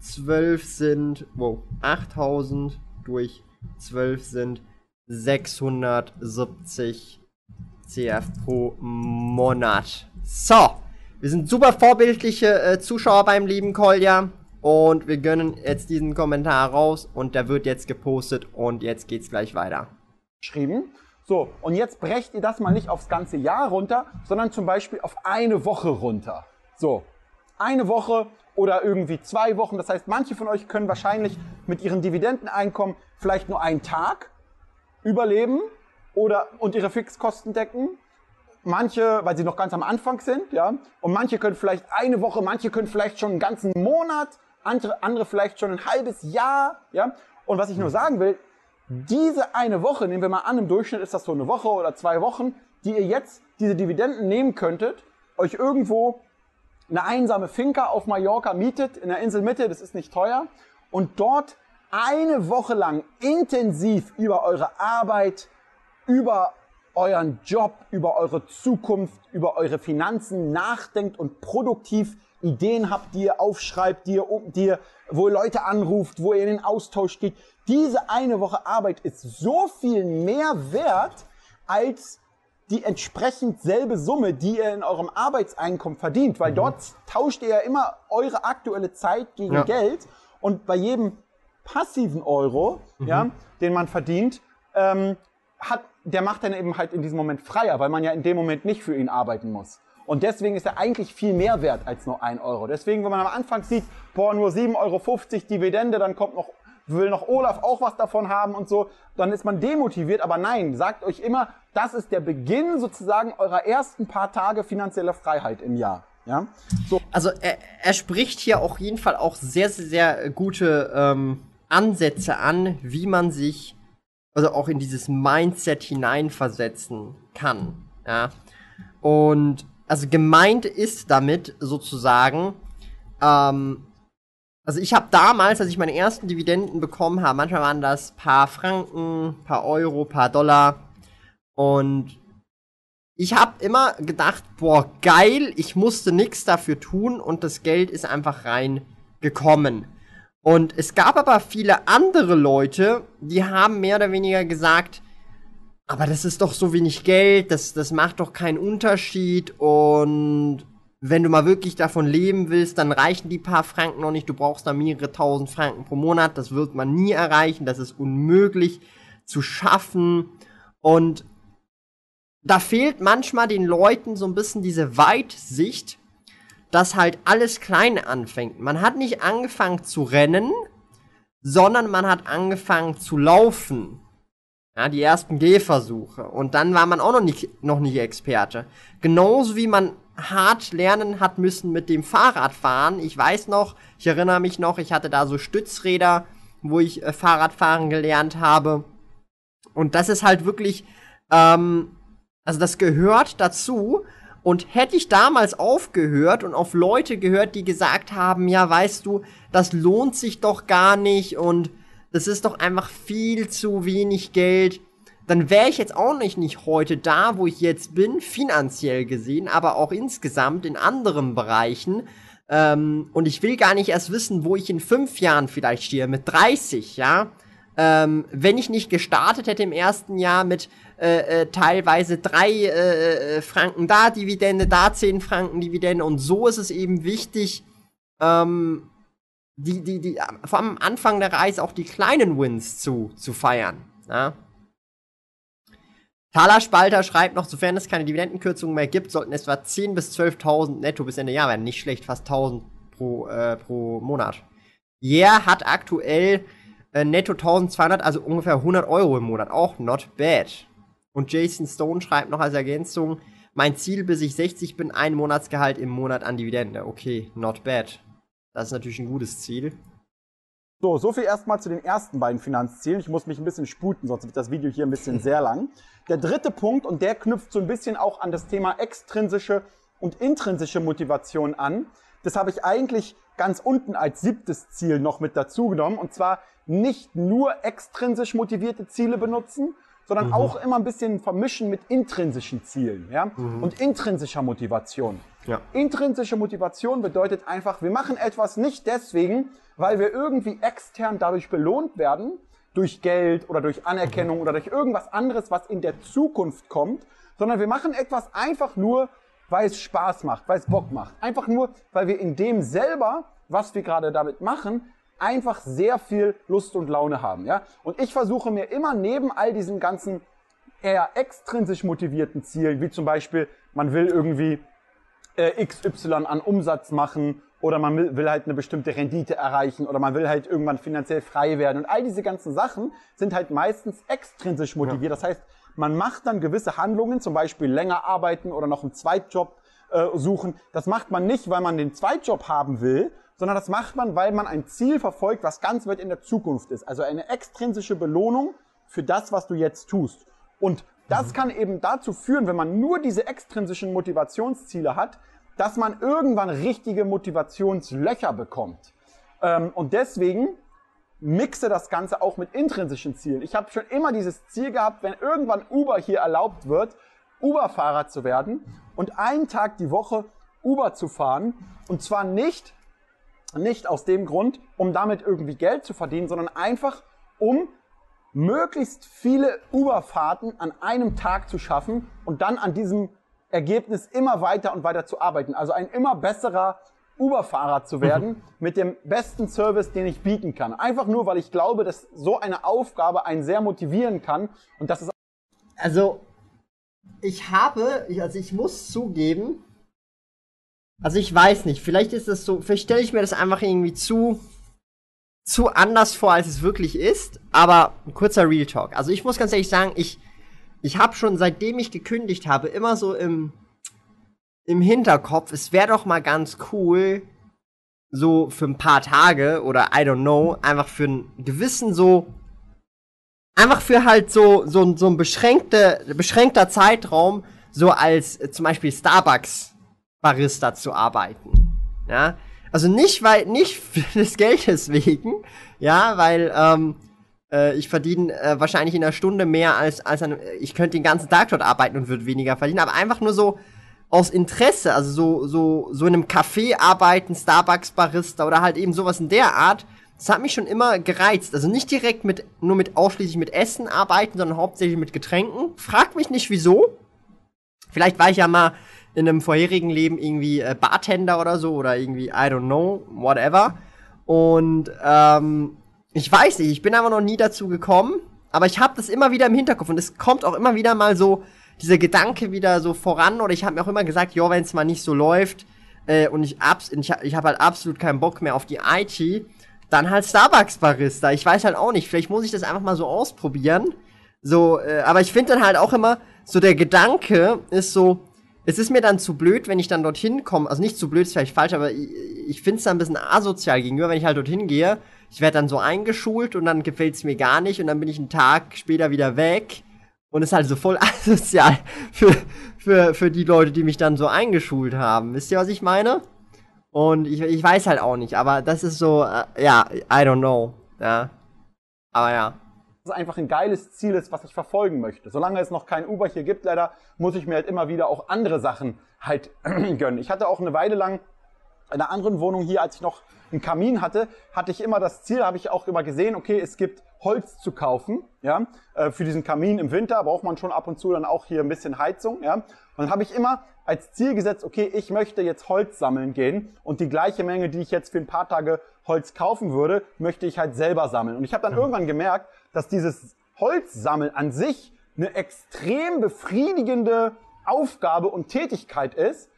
12 sind, wow, 8000 durch 12 sind 670 CF pro Monat. So. Wir sind super vorbildliche äh, Zuschauer beim lieben Kolja. Und wir gönnen jetzt diesen Kommentar raus und der wird jetzt gepostet und jetzt geht's gleich weiter. Geschrieben. So, und jetzt brecht ihr das mal nicht aufs ganze Jahr runter, sondern zum Beispiel auf eine Woche runter. So, eine Woche oder irgendwie zwei Wochen. Das heißt, manche von euch können wahrscheinlich mit ihren Dividendeneinkommen vielleicht nur einen Tag überleben oder und ihre Fixkosten decken manche, weil sie noch ganz am Anfang sind, ja, und manche können vielleicht eine Woche, manche können vielleicht schon einen ganzen Monat, andere, andere vielleicht schon ein halbes Jahr, ja. Und was ich nur sagen will, diese eine Woche, nehmen wir mal an, im Durchschnitt ist das so eine Woche oder zwei Wochen, die ihr jetzt diese Dividenden nehmen könntet, euch irgendwo eine einsame Finca auf Mallorca mietet, in der Inselmitte, das ist nicht teuer, und dort eine Woche lang intensiv über eure Arbeit, über euren Job, über eure Zukunft, über eure Finanzen nachdenkt und produktiv Ideen habt, die ihr aufschreibt, die ihr, die ihr, wo ihr Leute anruft, wo ihr in den Austausch geht. Diese eine Woche Arbeit ist so viel mehr wert als die entsprechend selbe Summe, die ihr in eurem Arbeitseinkommen verdient, weil mhm. dort tauscht ihr ja immer eure aktuelle Zeit gegen ja. Geld und bei jedem passiven Euro, mhm. ja, den man verdient, ähm, hat der macht dann eben halt in diesem Moment freier, weil man ja in dem Moment nicht für ihn arbeiten muss. Und deswegen ist er eigentlich viel mehr wert als nur ein Euro. Deswegen, wenn man am Anfang sieht, boah, nur 7,50 Euro Dividende, dann kommt noch, will noch Olaf auch was davon haben und so, dann ist man demotiviert. Aber nein, sagt euch immer, das ist der Beginn sozusagen eurer ersten paar Tage finanzieller Freiheit im Jahr. Ja? So. Also er, er spricht hier auf jeden Fall auch sehr, sehr, sehr gute ähm, Ansätze an, wie man sich also auch in dieses Mindset hineinversetzen kann. Ja. Und also gemeint ist damit sozusagen, ähm, also ich habe damals, als ich meine ersten Dividenden bekommen habe, manchmal waren das paar Franken, paar Euro, paar Dollar. Und ich habe immer gedacht, boah, geil, ich musste nichts dafür tun und das Geld ist einfach reingekommen. Und es gab aber viele andere Leute, die haben mehr oder weniger gesagt, aber das ist doch so wenig Geld, das, das macht doch keinen Unterschied. Und wenn du mal wirklich davon leben willst, dann reichen die paar Franken noch nicht, du brauchst da mehrere tausend Franken pro Monat, das wird man nie erreichen, das ist unmöglich zu schaffen. Und da fehlt manchmal den Leuten so ein bisschen diese Weitsicht, dass halt alles klein anfängt. Man hat nicht angefangen zu rennen, sondern man hat angefangen zu laufen. Ja, die ersten Gehversuche. Und dann war man auch noch nicht, noch nicht Experte. Genauso wie man hart lernen hat müssen mit dem Fahrradfahren. Ich weiß noch, ich erinnere mich noch, ich hatte da so Stützräder, wo ich äh, Fahrradfahren gelernt habe. Und das ist halt wirklich, ähm, also das gehört dazu. Und hätte ich damals aufgehört und auf Leute gehört, die gesagt haben, ja, weißt du, das lohnt sich doch gar nicht und das ist doch einfach viel zu wenig Geld, dann wäre ich jetzt auch nicht, nicht heute da, wo ich jetzt bin, finanziell gesehen, aber auch insgesamt in anderen Bereichen. Ähm, und ich will gar nicht erst wissen, wo ich in fünf Jahren vielleicht stehe, mit 30, ja. Ähm, wenn ich nicht gestartet hätte im ersten Jahr mit äh, äh, teilweise drei äh, äh, Franken da Dividende, da zehn Franken Dividende und so ist es eben wichtig, ähm, die, die, die, vom Anfang der Reise auch die kleinen Wins zu, zu feiern. Ja? Talerspalter schreibt noch, sofern es keine Dividendenkürzungen mehr gibt, sollten etwa 10.000 bis 12.000 netto bis Ende Jahr werden. Nicht schlecht, fast 1.000 pro, äh, pro Monat. Yeah hat aktuell äh, netto 1.200, also ungefähr 100 Euro im Monat. Auch not bad. Und Jason Stone schreibt noch als Ergänzung, mein Ziel, bis ich 60 bin, ein Monatsgehalt im Monat an Dividende. Okay, not bad. Das ist natürlich ein gutes Ziel. So, so viel erstmal zu den ersten beiden Finanzzielen. Ich muss mich ein bisschen sputen, sonst wird das Video hier ein bisschen sehr lang. Der dritte Punkt, und der knüpft so ein bisschen auch an das Thema extrinsische und intrinsische Motivation an. Das habe ich eigentlich ganz unten als siebtes Ziel noch mit dazu genommen. Und zwar nicht nur extrinsisch motivierte Ziele benutzen, sondern mhm. auch immer ein bisschen vermischen mit intrinsischen Zielen ja? Mhm. und intrinsischer Motivation. Ja. Intrinsische Motivation bedeutet einfach, wir machen etwas nicht deswegen, weil wir irgendwie extern dadurch belohnt werden, durch Geld oder durch Anerkennung mhm. oder durch irgendwas anderes, was in der Zukunft kommt, sondern wir machen etwas einfach nur, weil es Spaß macht, weil es Bock macht. Einfach nur, weil wir in dem selber, was wir gerade damit machen, einfach sehr viel Lust und Laune haben. Ja? Und ich versuche mir immer neben all diesen ganzen eher extrinsisch motivierten Zielen, wie zum Beispiel, man will irgendwie äh, XY an Umsatz machen oder man will, will halt eine bestimmte Rendite erreichen oder man will halt irgendwann finanziell frei werden. Und all diese ganzen Sachen sind halt meistens extrinsisch motiviert. Das heißt, man macht dann gewisse Handlungen, zum Beispiel länger arbeiten oder noch einen Zweitjob äh, suchen. Das macht man nicht, weil man den Zweitjob haben will, sondern das macht man, weil man ein Ziel verfolgt, was ganz weit in der Zukunft ist. Also eine extrinsische Belohnung für das, was du jetzt tust. Und das mhm. kann eben dazu führen, wenn man nur diese extrinsischen Motivationsziele hat, dass man irgendwann richtige Motivationslöcher bekommt. Ähm, und deswegen mixe das Ganze auch mit intrinsischen Zielen. Ich habe schon immer dieses Ziel gehabt, wenn irgendwann Uber hier erlaubt wird, Uber-Fahrer zu werden und einen Tag die Woche Uber zu fahren. Und zwar nicht, nicht aus dem Grund, um damit irgendwie Geld zu verdienen, sondern einfach, um möglichst viele Uberfahrten an einem Tag zu schaffen und dann an diesem Ergebnis immer weiter und weiter zu arbeiten. Also ein immer besserer Uberfahrer zu werden mhm. mit dem besten Service, den ich bieten kann. Einfach nur, weil ich glaube, dass so eine Aufgabe einen sehr motivieren kann und das ist also ich habe, also ich muss zugeben, also ich weiß nicht, vielleicht ist es so, vielleicht stelle ich mir das einfach irgendwie zu, zu anders vor, als es wirklich ist. Aber ein kurzer Real Talk. Also ich muss ganz ehrlich sagen, ich, ich habe schon seitdem ich gekündigt habe, immer so im, im Hinterkopf, es wäre doch mal ganz cool, so für ein paar Tage oder I don't know, einfach für einen gewissen so, einfach für halt so, so, so ein beschränkte, beschränkter Zeitraum, so als zum Beispiel Starbucks Barista zu arbeiten. Ja, also nicht weil nicht des Geldes wegen, ja, weil ähm, äh, ich verdiene äh, wahrscheinlich in einer Stunde mehr als als ein, ich könnte den ganzen Tag dort arbeiten und würde weniger verdienen, aber einfach nur so aus Interesse, also so so so in einem Café arbeiten, Starbucks Barista oder halt eben sowas in der Art. Das hat mich schon immer gereizt. Also nicht direkt mit nur mit ausschließlich mit Essen arbeiten, sondern hauptsächlich mit Getränken. Frag mich nicht wieso. Vielleicht war ich ja mal in einem vorherigen Leben irgendwie äh, Bartender oder so oder irgendwie, I don't know, whatever. Und ähm, ich weiß nicht, ich bin aber noch nie dazu gekommen, aber ich habe das immer wieder im Hinterkopf und es kommt auch immer wieder mal so dieser Gedanke wieder so voran oder ich habe mir auch immer gesagt, ja, wenn es mal nicht so läuft, äh, und ich, abs ich, ich habe halt absolut keinen Bock mehr auf die IT, dann halt Starbucks-Barista. Ich weiß halt auch nicht, vielleicht muss ich das einfach mal so ausprobieren. So, äh, aber ich finde dann halt auch immer, so der Gedanke ist so, es ist mir dann zu blöd, wenn ich dann dorthin komme. Also nicht zu blöd, ist vielleicht falsch, aber ich, ich finde es dann ein bisschen asozial gegenüber, wenn ich halt dorthin gehe. Ich werde dann so eingeschult und dann gefällt es mir gar nicht und dann bin ich einen Tag später wieder weg. Und ist halt so voll asozial für, für, für die Leute, die mich dann so eingeschult haben. Wisst ihr, was ich meine? Und ich, ich weiß halt auch nicht, aber das ist so, äh, ja, I don't know. Ja. Aber ja es einfach ein geiles Ziel ist, was ich verfolgen möchte. Solange es noch kein Uber hier gibt, leider, muss ich mir halt immer wieder auch andere Sachen halt gönnen. Ich hatte auch eine Weile lang in einer anderen Wohnung hier, als ich noch einen Kamin hatte, hatte ich immer das Ziel, habe ich auch immer gesehen, okay, es gibt Holz zu kaufen, ja, äh, für diesen Kamin im Winter braucht man schon ab und zu dann auch hier ein bisschen Heizung, ja. Und dann habe ich immer als Ziel gesetzt, okay, ich möchte jetzt Holz sammeln gehen und die gleiche Menge, die ich jetzt für ein paar Tage Holz kaufen würde, möchte ich halt selber sammeln. Und ich habe dann irgendwann gemerkt, dass dieses Holzsammeln an sich eine extrem befriedigende Aufgabe und Tätigkeit ist,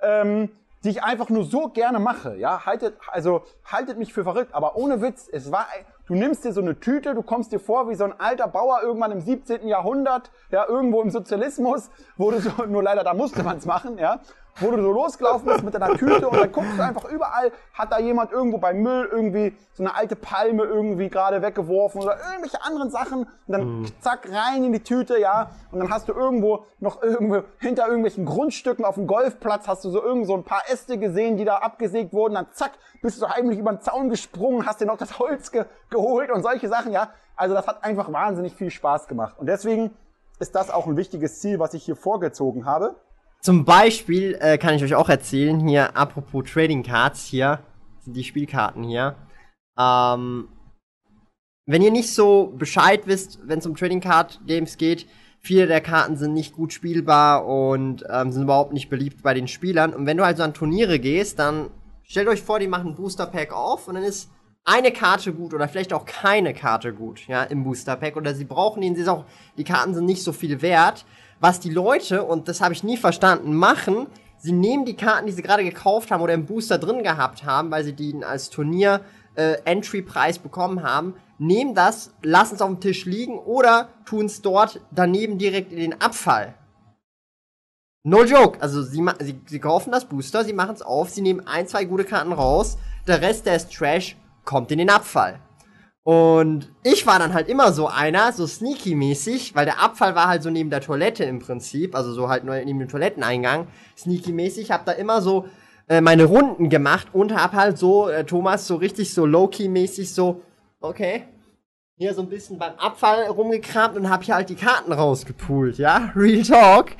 ähm, die ich einfach nur so gerne mache. Ja, haltet, also haltet mich für verrückt, aber ohne Witz, es war, du nimmst dir so eine Tüte, du kommst dir vor wie so ein alter Bauer irgendwann im 17. Jahrhundert, ja, irgendwo im Sozialismus, du so, nur leider da musste man es machen, ja, wo du so losgelaufen bist mit deiner Tüte und dann guckst du einfach überall, hat da jemand irgendwo beim Müll irgendwie so eine alte Palme irgendwie gerade weggeworfen oder irgendwelche anderen Sachen und dann mhm. zack rein in die Tüte, ja, und dann hast du irgendwo noch irgendwo hinter irgendwelchen Grundstücken auf dem Golfplatz hast du so irgend so ein paar Äste gesehen, die da abgesägt wurden, dann zack, bist du so heimlich über den Zaun gesprungen, hast dir noch das Holz ge geholt und solche Sachen, ja. Also das hat einfach wahnsinnig viel Spaß gemacht und deswegen ist das auch ein wichtiges Ziel, was ich hier vorgezogen habe. Zum Beispiel äh, kann ich euch auch erzählen, hier apropos Trading Cards, hier sind die Spielkarten hier. Ähm, wenn ihr nicht so Bescheid wisst, wenn es um Trading Card Games geht, viele der Karten sind nicht gut spielbar und ähm, sind überhaupt nicht beliebt bei den Spielern. Und wenn du also an Turniere gehst, dann stellt euch vor, die machen Booster Pack auf und dann ist eine Karte gut oder vielleicht auch keine Karte gut, ja, im Booster Pack oder sie brauchen ihn, sie ist auch, die Karten sind nicht so viel wert was die Leute, und das habe ich nie verstanden, machen, sie nehmen die Karten, die sie gerade gekauft haben oder im Booster drin gehabt haben, weil sie die als Turnier äh, bekommen haben, nehmen das, lassen es auf dem Tisch liegen oder tun es dort daneben direkt in den Abfall. No joke. Also sie, sie, sie kaufen das Booster, sie machen es auf, sie nehmen ein, zwei gute Karten raus, der Rest, der ist Trash, kommt in den Abfall. Und ich war dann halt immer so einer, so sneaky-mäßig, weil der Abfall war halt so neben der Toilette im Prinzip, also so halt neben dem Toiletteneingang, sneaky-mäßig, hab da immer so äh, meine Runden gemacht und hab halt so, äh, Thomas, so richtig so low-key-mäßig so, okay, hier so ein bisschen beim Abfall rumgekramt und hab hier halt die Karten rausgepult, ja, Real Talk.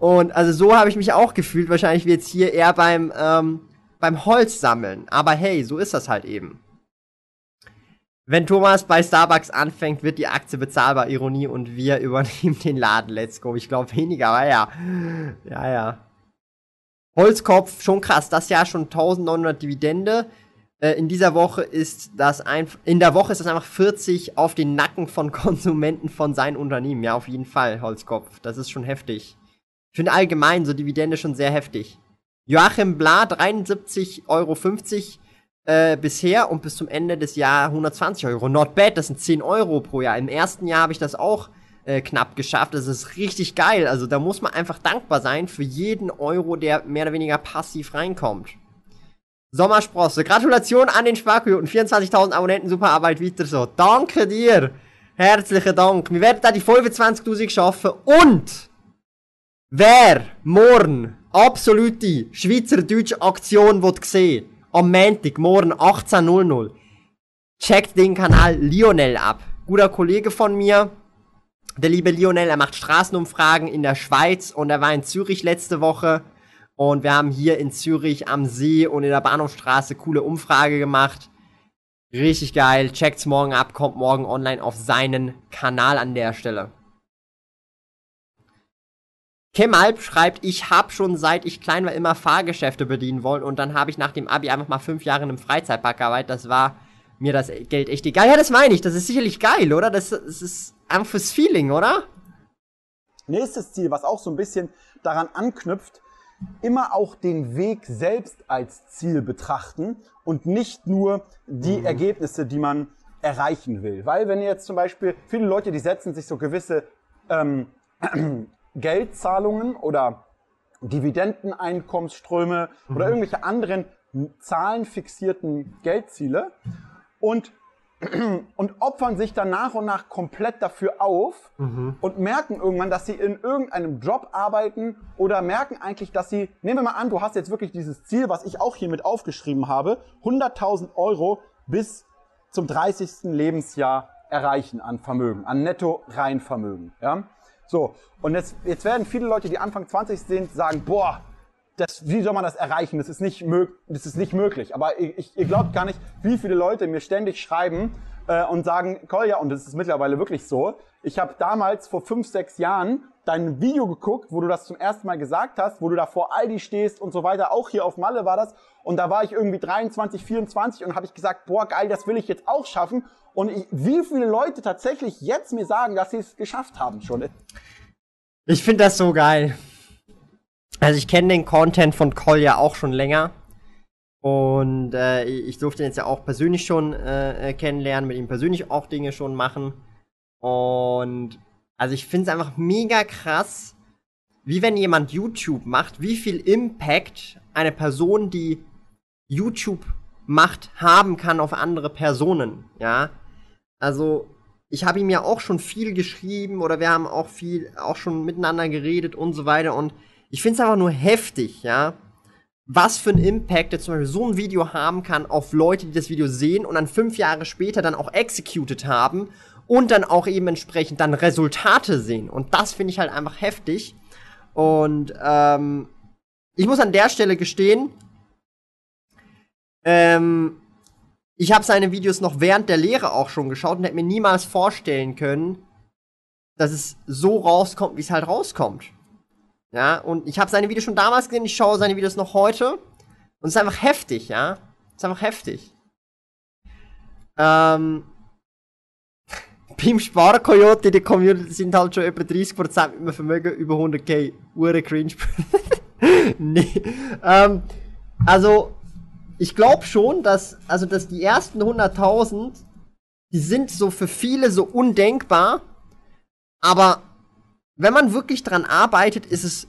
Und also so habe ich mich auch gefühlt, wahrscheinlich wie jetzt hier eher beim, ähm, beim Holz sammeln. Aber hey, so ist das halt eben. Wenn Thomas bei Starbucks anfängt, wird die Aktie bezahlbar, Ironie, und wir übernehmen den Laden. Let's go. Ich glaube weniger, aber ja. Ja, ja. Holzkopf, schon krass. Das Jahr schon 1900 Dividende. Äh, in dieser Woche ist das einfach, in der Woche ist das einfach 40 auf den Nacken von Konsumenten von seinen Unternehmen. Ja, auf jeden Fall, Holzkopf. Das ist schon heftig. Ich finde allgemein so Dividende schon sehr heftig. Joachim Bla, 73,50 Euro äh, bisher und bis zum Ende des Jahres 120 Euro. Not bad, das sind 10 Euro pro Jahr. Im ersten Jahr habe ich das auch äh, knapp geschafft. Das ist richtig geil. Also da muss man einfach dankbar sein für jeden Euro, der mehr oder weniger passiv reinkommt. Sommersprosse. Gratulation an den Sparküten. 24.000 Abonnenten, super Arbeit, weiter so. Danke dir. Herzlichen Dank. Wir werden da die 25.000 schaffen und wer morgen absolute schweizerdeutsche Aktion wird sehen am Montag, morgen 18.00 checkt den Kanal Lionel ab. Guter Kollege von mir, der liebe Lionel, er macht Straßenumfragen in der Schweiz und er war in Zürich letzte Woche. Und wir haben hier in Zürich am See und in der Bahnhofstraße coole Umfrage gemacht. Richtig geil. Checkt's morgen ab, kommt morgen online auf seinen Kanal an der Stelle. Kemalp schreibt, ich habe schon seit ich klein war immer Fahrgeschäfte bedienen wollen und dann habe ich nach dem Abi einfach mal fünf Jahre in einem Freizeitpark gearbeitet. Das war mir das Geld echt egal. Ja, das meine ich. Das ist sicherlich geil, oder? Das, das ist einfach fürs Feeling, oder? Nächstes Ziel, was auch so ein bisschen daran anknüpft, immer auch den Weg selbst als Ziel betrachten und nicht nur die mhm. Ergebnisse, die man erreichen will. Weil wenn jetzt zum Beispiel viele Leute, die setzen sich so gewisse ähm, Geldzahlungen oder Dividendeneinkommensströme mhm. oder irgendwelche anderen zahlenfixierten Geldziele und und opfern sich dann nach und nach komplett dafür auf mhm. und merken irgendwann, dass sie in irgendeinem Job arbeiten oder merken eigentlich, dass sie, nehmen wir mal an, du hast jetzt wirklich dieses Ziel, was ich auch hier mit aufgeschrieben habe, 100.000 Euro bis zum 30. Lebensjahr erreichen an Vermögen, an Netto-Reinvermögen. Ja? So, und jetzt, jetzt werden viele Leute, die Anfang 20 sind, sagen, boah, das, wie soll man das erreichen? Das ist nicht, mög das ist nicht möglich. Aber ich, ihr glaubt gar nicht, wie viele Leute mir ständig schreiben äh, und sagen, Kolja, und das ist mittlerweile wirklich so, ich habe damals vor fünf, sechs Jahren dein Video geguckt, wo du das zum ersten Mal gesagt hast, wo du da vor Aldi stehst und so weiter. Auch hier auf Malle war das. Und da war ich irgendwie 23, 24 und habe ich gesagt, boah, geil, das will ich jetzt auch schaffen. Und ich, wie viele Leute tatsächlich jetzt mir sagen, dass sie es geschafft haben schon. Ich finde das so geil. Also ich kenne den Content von Kolja auch schon länger. Und äh, ich durfte ihn jetzt ja auch persönlich schon äh, kennenlernen, mit ihm persönlich auch Dinge schon machen. Und also ich finde es einfach mega krass, wie wenn jemand YouTube macht, wie viel Impact eine Person, die YouTube macht, haben kann auf andere Personen. Ja. Also ich habe ihm ja auch schon viel geschrieben oder wir haben auch viel, auch schon miteinander geredet und so weiter. Und ich finde es einfach nur heftig, ja, was für ein Impact jetzt zum Beispiel so ein Video haben kann auf Leute, die das Video sehen und dann fünf Jahre später dann auch executed haben und dann auch eben entsprechend dann Resultate sehen. Und das finde ich halt einfach heftig. Und ähm, ich muss an der Stelle gestehen, ähm, ich habe seine Videos noch während der Lehre auch schon geschaut und hätte mir niemals vorstellen können, dass es so rauskommt, wie es halt rauskommt. Ja, und ich habe seine Videos schon damals gesehen, ich schaue seine Videos noch heute. Und es ist einfach heftig, ja. Es ist einfach heftig. Ähm. Beim Sparkoyote, die Community sind halt schon über 30% mit einem Vermögen über 100k. Ure cringe. nee. Ähm, also, ich glaube schon, dass, also, dass die ersten 100.000, die sind so für viele so undenkbar. Aber wenn man wirklich dran arbeitet, ist es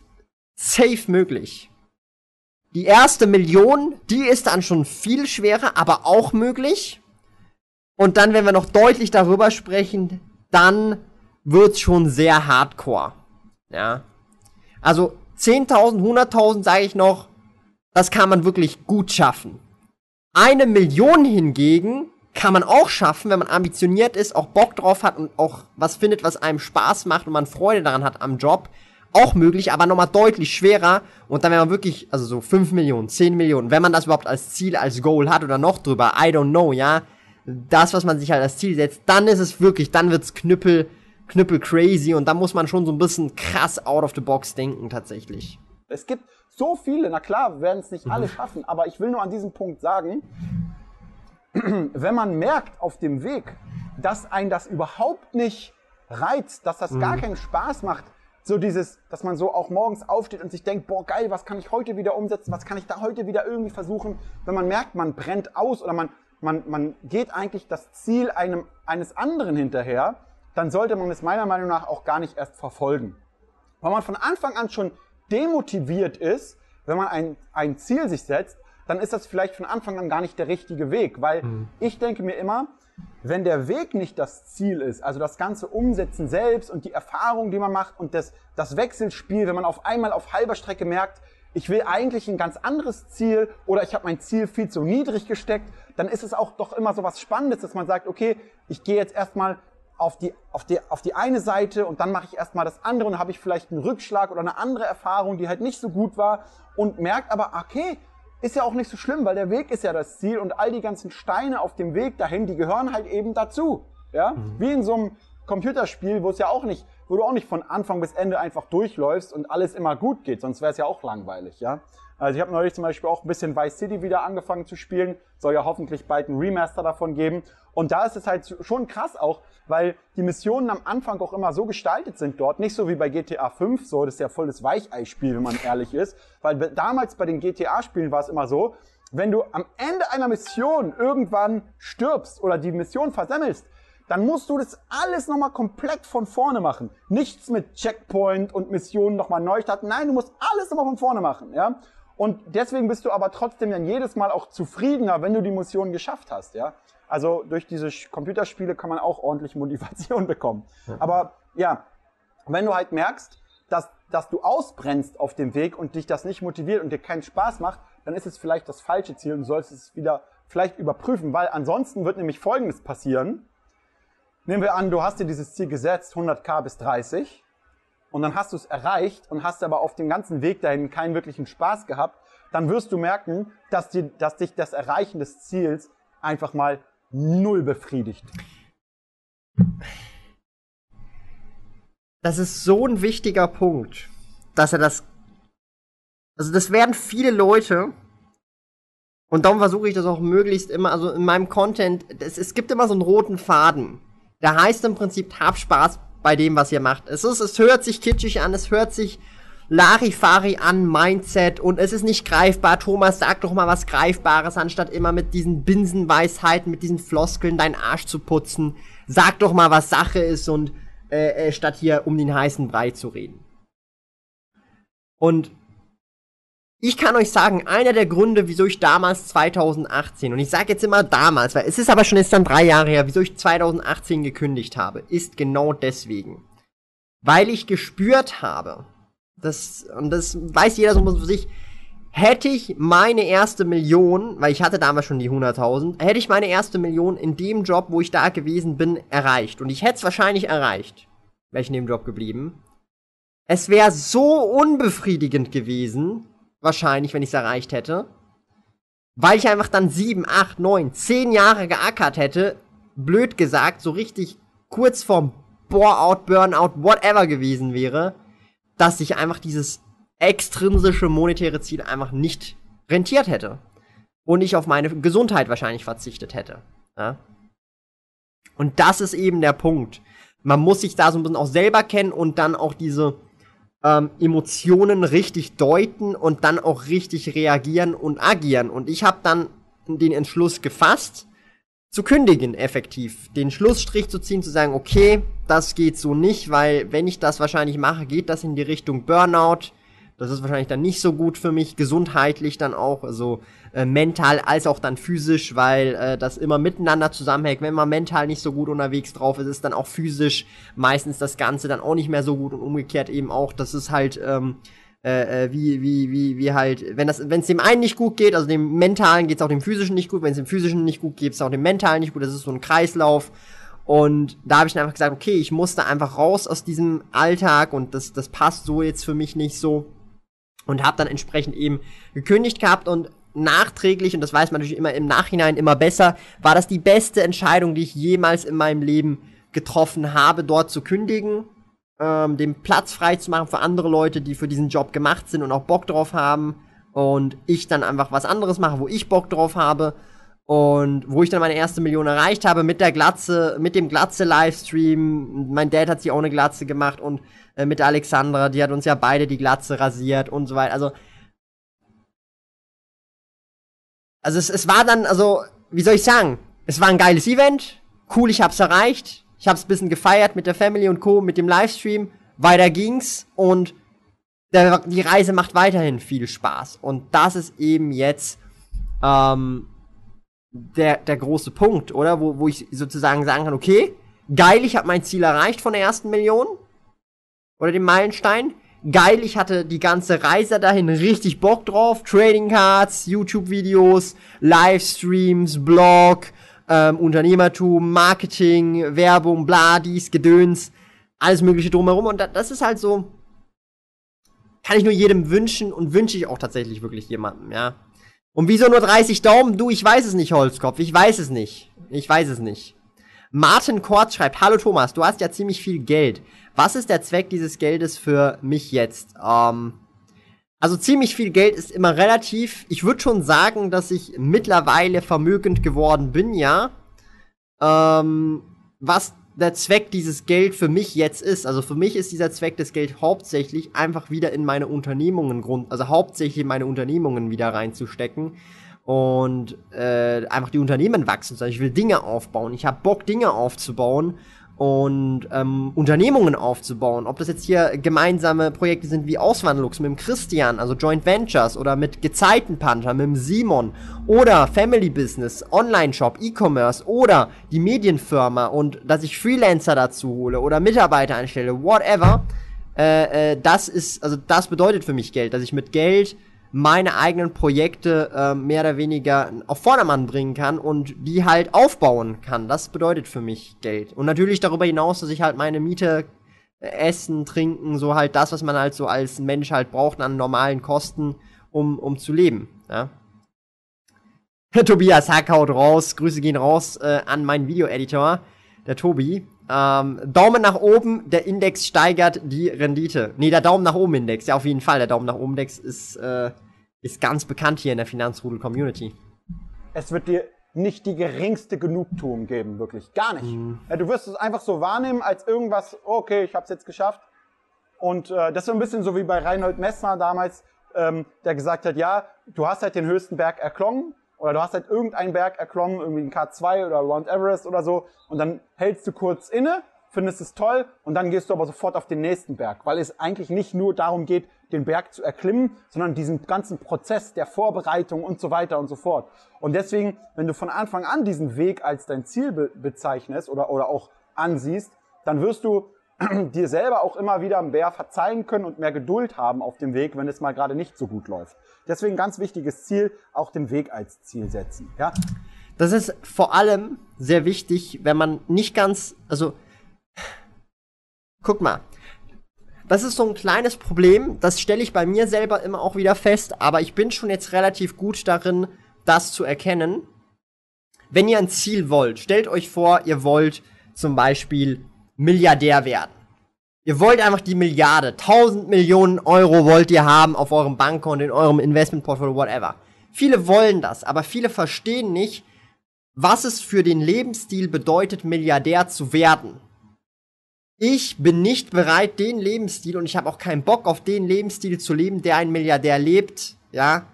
safe möglich. Die erste Million, die ist dann schon viel schwerer, aber auch möglich. Und dann, wenn wir noch deutlich darüber sprechen, dann wird's schon sehr hardcore. Ja. Also 10.000, 100.000 sage ich noch, das kann man wirklich gut schaffen. Eine Million hingegen kann man auch schaffen, wenn man ambitioniert ist, auch Bock drauf hat und auch was findet, was einem Spaß macht und man Freude daran hat am Job. Auch möglich, aber nochmal deutlich schwerer. Und dann, wenn man wirklich, also so 5 Millionen, 10 Millionen, wenn man das überhaupt als Ziel, als Goal hat oder noch drüber, I don't know, ja. Das, was man sich halt als Ziel setzt, dann ist es wirklich, dann wird's knüppel, knüppel crazy und dann muss man schon so ein bisschen krass out of the box denken, tatsächlich. Es gibt so viele, na klar, werden es nicht mhm. alle schaffen, aber ich will nur an diesem Punkt sagen, wenn man merkt auf dem Weg, dass ein das überhaupt nicht reizt, dass das mhm. gar keinen Spaß macht, so dieses, dass man so auch morgens aufsteht und sich denkt, boah geil, was kann ich heute wieder umsetzen, was kann ich da heute wieder irgendwie versuchen, wenn man merkt, man brennt aus oder man, man, man geht eigentlich das Ziel einem, eines anderen hinterher, dann sollte man es meiner Meinung nach auch gar nicht erst verfolgen. Weil man von Anfang an schon demotiviert ist, wenn man ein, ein Ziel sich setzt, dann ist das vielleicht von Anfang an gar nicht der richtige Weg. Weil mhm. ich denke mir immer, wenn der Weg nicht das Ziel ist, also das ganze Umsetzen selbst und die Erfahrung, die man macht und das, das Wechselspiel, wenn man auf einmal auf halber Strecke merkt, ich will eigentlich ein ganz anderes Ziel oder ich habe mein Ziel viel zu niedrig gesteckt, dann ist es auch doch immer so was Spannendes, dass man sagt, okay, ich gehe jetzt erstmal auf die, auf, die, auf die eine Seite und dann mache ich erstmal das andere und habe ich vielleicht einen Rückschlag oder eine andere Erfahrung, die halt nicht so gut war und merkt aber, okay, ist ja auch nicht so schlimm, weil der Weg ist ja das Ziel und all die ganzen Steine auf dem Weg dahin, die gehören halt eben dazu. Ja? Mhm. Wie in so einem Computerspiel, wo es ja auch nicht, wo du auch nicht von Anfang bis Ende einfach durchläufst und alles immer gut geht, sonst wäre es ja auch langweilig, ja. Also ich habe neulich zum Beispiel auch ein bisschen Vice City wieder angefangen zu spielen. Soll ja hoffentlich bald ein Remaster davon geben. Und da ist es halt schon krass auch, weil die Missionen am Anfang auch immer so gestaltet sind dort. Nicht so wie bei GTA 5, so das ist ja volles Weichei-Spiel, wenn man ehrlich ist. Weil damals bei den GTA-Spielen war es immer so, wenn du am Ende einer Mission irgendwann stirbst oder die Mission versemmelst, dann musst du das alles nochmal komplett von vorne machen. Nichts mit Checkpoint und Missionen nochmal neu starten. Nein, du musst alles nochmal von vorne machen, ja. Und deswegen bist du aber trotzdem dann jedes Mal auch zufriedener, wenn du die Mission geschafft hast, ja. Also durch diese Computerspiele kann man auch ordentlich Motivation bekommen. Aber ja, wenn du halt merkst, dass, dass du ausbrennst auf dem Weg und dich das nicht motiviert und dir keinen Spaß macht, dann ist es vielleicht das falsche Ziel und sollst es wieder vielleicht überprüfen, weil ansonsten wird nämlich Folgendes passieren. Nehmen wir an, du hast dir dieses Ziel gesetzt, 100k bis 30, und dann hast du es erreicht und hast aber auf dem ganzen Weg dahin keinen wirklichen Spaß gehabt, dann wirst du merken, dass, die, dass dich das Erreichen des Ziels einfach mal null befriedigt. Das ist so ein wichtiger Punkt, dass er das. Also, das werden viele Leute. Und darum versuche ich das auch möglichst immer, also in meinem Content, es, es gibt immer so einen roten Faden. Der heißt im Prinzip, hab Spaß bei dem, was ihr macht. Es ist, es hört sich kitschig an, es hört sich Larifari an, Mindset und es ist nicht greifbar. Thomas, sag doch mal was Greifbares, anstatt immer mit diesen Binsenweisheiten, mit diesen Floskeln deinen Arsch zu putzen. Sag doch mal, was Sache ist und äh, äh, statt hier um den heißen Brei zu reden. Und ich kann euch sagen, einer der Gründe, wieso ich damals 2018, und ich sage jetzt immer damals, weil es ist aber schon jetzt dann drei Jahre her, wieso ich 2018 gekündigt habe, ist genau deswegen. Weil ich gespürt habe, das, und das weiß jeder so für sich, hätte ich meine erste Million, weil ich hatte damals schon die 100.000, hätte ich meine erste Million in dem Job, wo ich da gewesen bin, erreicht. Und ich hätte es wahrscheinlich erreicht, wäre ich in dem Job geblieben. Es wäre so unbefriedigend gewesen, wahrscheinlich, wenn ich es erreicht hätte. Weil ich einfach dann sieben, acht, neun, zehn Jahre geackert hätte, blöd gesagt, so richtig kurz vorm Bore-out, Burnout, whatever gewesen wäre, dass sich einfach dieses extrinsische monetäre Ziel einfach nicht rentiert hätte. Und ich auf meine Gesundheit wahrscheinlich verzichtet hätte. Ja? Und das ist eben der Punkt. Man muss sich da so ein bisschen auch selber kennen und dann auch diese ähm, Emotionen richtig deuten und dann auch richtig reagieren und agieren. Und ich habe dann den Entschluss gefasst, zu kündigen, effektiv. Den Schlussstrich zu ziehen, zu sagen, okay, das geht so nicht, weil wenn ich das wahrscheinlich mache, geht das in die Richtung Burnout. Das ist wahrscheinlich dann nicht so gut für mich, gesundheitlich dann auch, also äh, mental als auch dann physisch, weil äh, das immer miteinander zusammenhängt. Wenn man mental nicht so gut unterwegs drauf ist, ist dann auch physisch meistens das Ganze dann auch nicht mehr so gut und umgekehrt eben auch. Das ist halt ähm, äh, äh wie, wie, wie, wie halt, wenn es dem einen nicht gut geht, also dem mentalen geht es auch dem physischen nicht gut, wenn es dem physischen nicht gut geht, es auch dem mentalen nicht gut. Das ist so ein Kreislauf. Und da habe ich dann einfach gesagt, okay, ich musste einfach raus aus diesem Alltag und das, das passt so jetzt für mich nicht so und habe dann entsprechend eben gekündigt gehabt und nachträglich, und das weiß man natürlich immer im Nachhinein immer besser, war das die beste Entscheidung, die ich jemals in meinem Leben getroffen habe, dort zu kündigen, ähm, den Platz frei zu machen für andere Leute, die für diesen Job gemacht sind und auch Bock drauf haben. Und ich dann einfach was anderes mache, wo ich Bock drauf habe. Und wo ich dann meine erste Million erreicht habe mit der Glatze, mit dem Glatze-Livestream. Mein Dad hat sich auch eine Glatze gemacht und äh, mit Alexandra, die hat uns ja beide die Glatze rasiert und so weiter. Also, also es, es war dann, also, wie soll ich sagen? Es war ein geiles Event. Cool, ich hab's erreicht. Ich hab's ein bisschen gefeiert mit der Family und Co., mit dem Livestream. Weiter ging's und der, die Reise macht weiterhin viel Spaß. Und das ist eben jetzt ähm, der, der große Punkt, oder? Wo, wo ich sozusagen sagen kann, okay, geil, ich habe mein Ziel erreicht von der ersten Million oder dem Meilenstein. Geil, ich hatte die ganze Reise dahin richtig Bock drauf. Trading Cards, YouTube-Videos, Livestreams, Blog, ähm, Unternehmertum, Marketing, Werbung, bla, dies, Gedöns, alles mögliche drumherum. Und das ist halt so, kann ich nur jedem wünschen und wünsche ich auch tatsächlich wirklich jemandem, ja. Und wieso nur 30 Daumen? Du, ich weiß es nicht, Holzkopf. Ich weiß es nicht. Ich weiß es nicht. Martin Kort schreibt, hallo Thomas, du hast ja ziemlich viel Geld. Was ist der Zweck dieses Geldes für mich jetzt? Ähm, also ziemlich viel Geld ist immer relativ. Ich würde schon sagen, dass ich mittlerweile vermögend geworden bin, ja. Ähm, was der Zweck dieses Geld für mich jetzt ist. Also für mich ist dieser Zweck des Geld hauptsächlich einfach wieder in meine Unternehmungen grund, also hauptsächlich in meine Unternehmungen wieder reinzustecken und äh, einfach die Unternehmen wachsen. Also ich will Dinge aufbauen. Ich habe Bock Dinge aufzubauen und ähm, Unternehmungen aufzubauen. Ob das jetzt hier gemeinsame Projekte sind wie Auswandlux mit dem Christian, also Joint Ventures oder mit Gezeitenpanther, mit dem Simon oder Family Business, Online-Shop, E-Commerce oder die Medienfirma und dass ich Freelancer dazu hole oder Mitarbeiter einstelle, whatever. Äh, äh, das ist, also das bedeutet für mich Geld, dass ich mit Geld meine eigenen Projekte äh, mehr oder weniger auf Vordermann bringen kann und die halt aufbauen kann. Das bedeutet für mich Geld. Und natürlich darüber hinaus, dass ich halt meine Miete, äh, Essen, Trinken, so halt das, was man halt so als Mensch halt braucht an normalen Kosten, um, um zu leben. Ja? Tobias Hack haut raus, Grüße gehen raus äh, an meinen Video-Editor, der Tobi. Ähm, Daumen nach oben, der Index steigert die Rendite. Nee, der Daumen nach oben Index, ja auf jeden Fall. Der Daumen nach oben Index ist, äh, ist ganz bekannt hier in der Finanzrudel-Community. Es wird dir nicht die geringste Genugtuung geben, wirklich. Gar nicht. Mhm. Ja, du wirst es einfach so wahrnehmen als irgendwas, okay, ich hab's jetzt geschafft. Und äh, das ist so ein bisschen so wie bei Reinhold Messner damals, ähm, der gesagt hat, ja, du hast halt den höchsten Berg erklommen, oder du hast halt irgendeinen Berg erklommen, irgendwie ein K2 oder Mount Everest oder so, und dann hältst du kurz inne, findest es toll, und dann gehst du aber sofort auf den nächsten Berg, weil es eigentlich nicht nur darum geht, den Berg zu erklimmen, sondern diesen ganzen Prozess der Vorbereitung und so weiter und so fort. Und deswegen, wenn du von Anfang an diesen Weg als dein Ziel be bezeichnest oder, oder auch ansiehst, dann wirst du dir selber auch immer wieder mehr verzeihen können und mehr Geduld haben auf dem Weg, wenn es mal gerade nicht so gut läuft. Deswegen ganz wichtiges Ziel, auch den Weg als Ziel setzen. Ja? Das ist vor allem sehr wichtig, wenn man nicht ganz, also guck mal, das ist so ein kleines Problem, das stelle ich bei mir selber immer auch wieder fest, aber ich bin schon jetzt relativ gut darin, das zu erkennen. Wenn ihr ein Ziel wollt, stellt euch vor, ihr wollt zum Beispiel Milliardär werden. Ihr wollt einfach die Milliarde, 1000 Millionen Euro wollt ihr haben auf eurem Bankkonto, in eurem Investmentportfolio, whatever. Viele wollen das, aber viele verstehen nicht, was es für den Lebensstil bedeutet, Milliardär zu werden. Ich bin nicht bereit, den Lebensstil, und ich habe auch keinen Bock auf den Lebensstil zu leben, der ein Milliardär lebt, ja,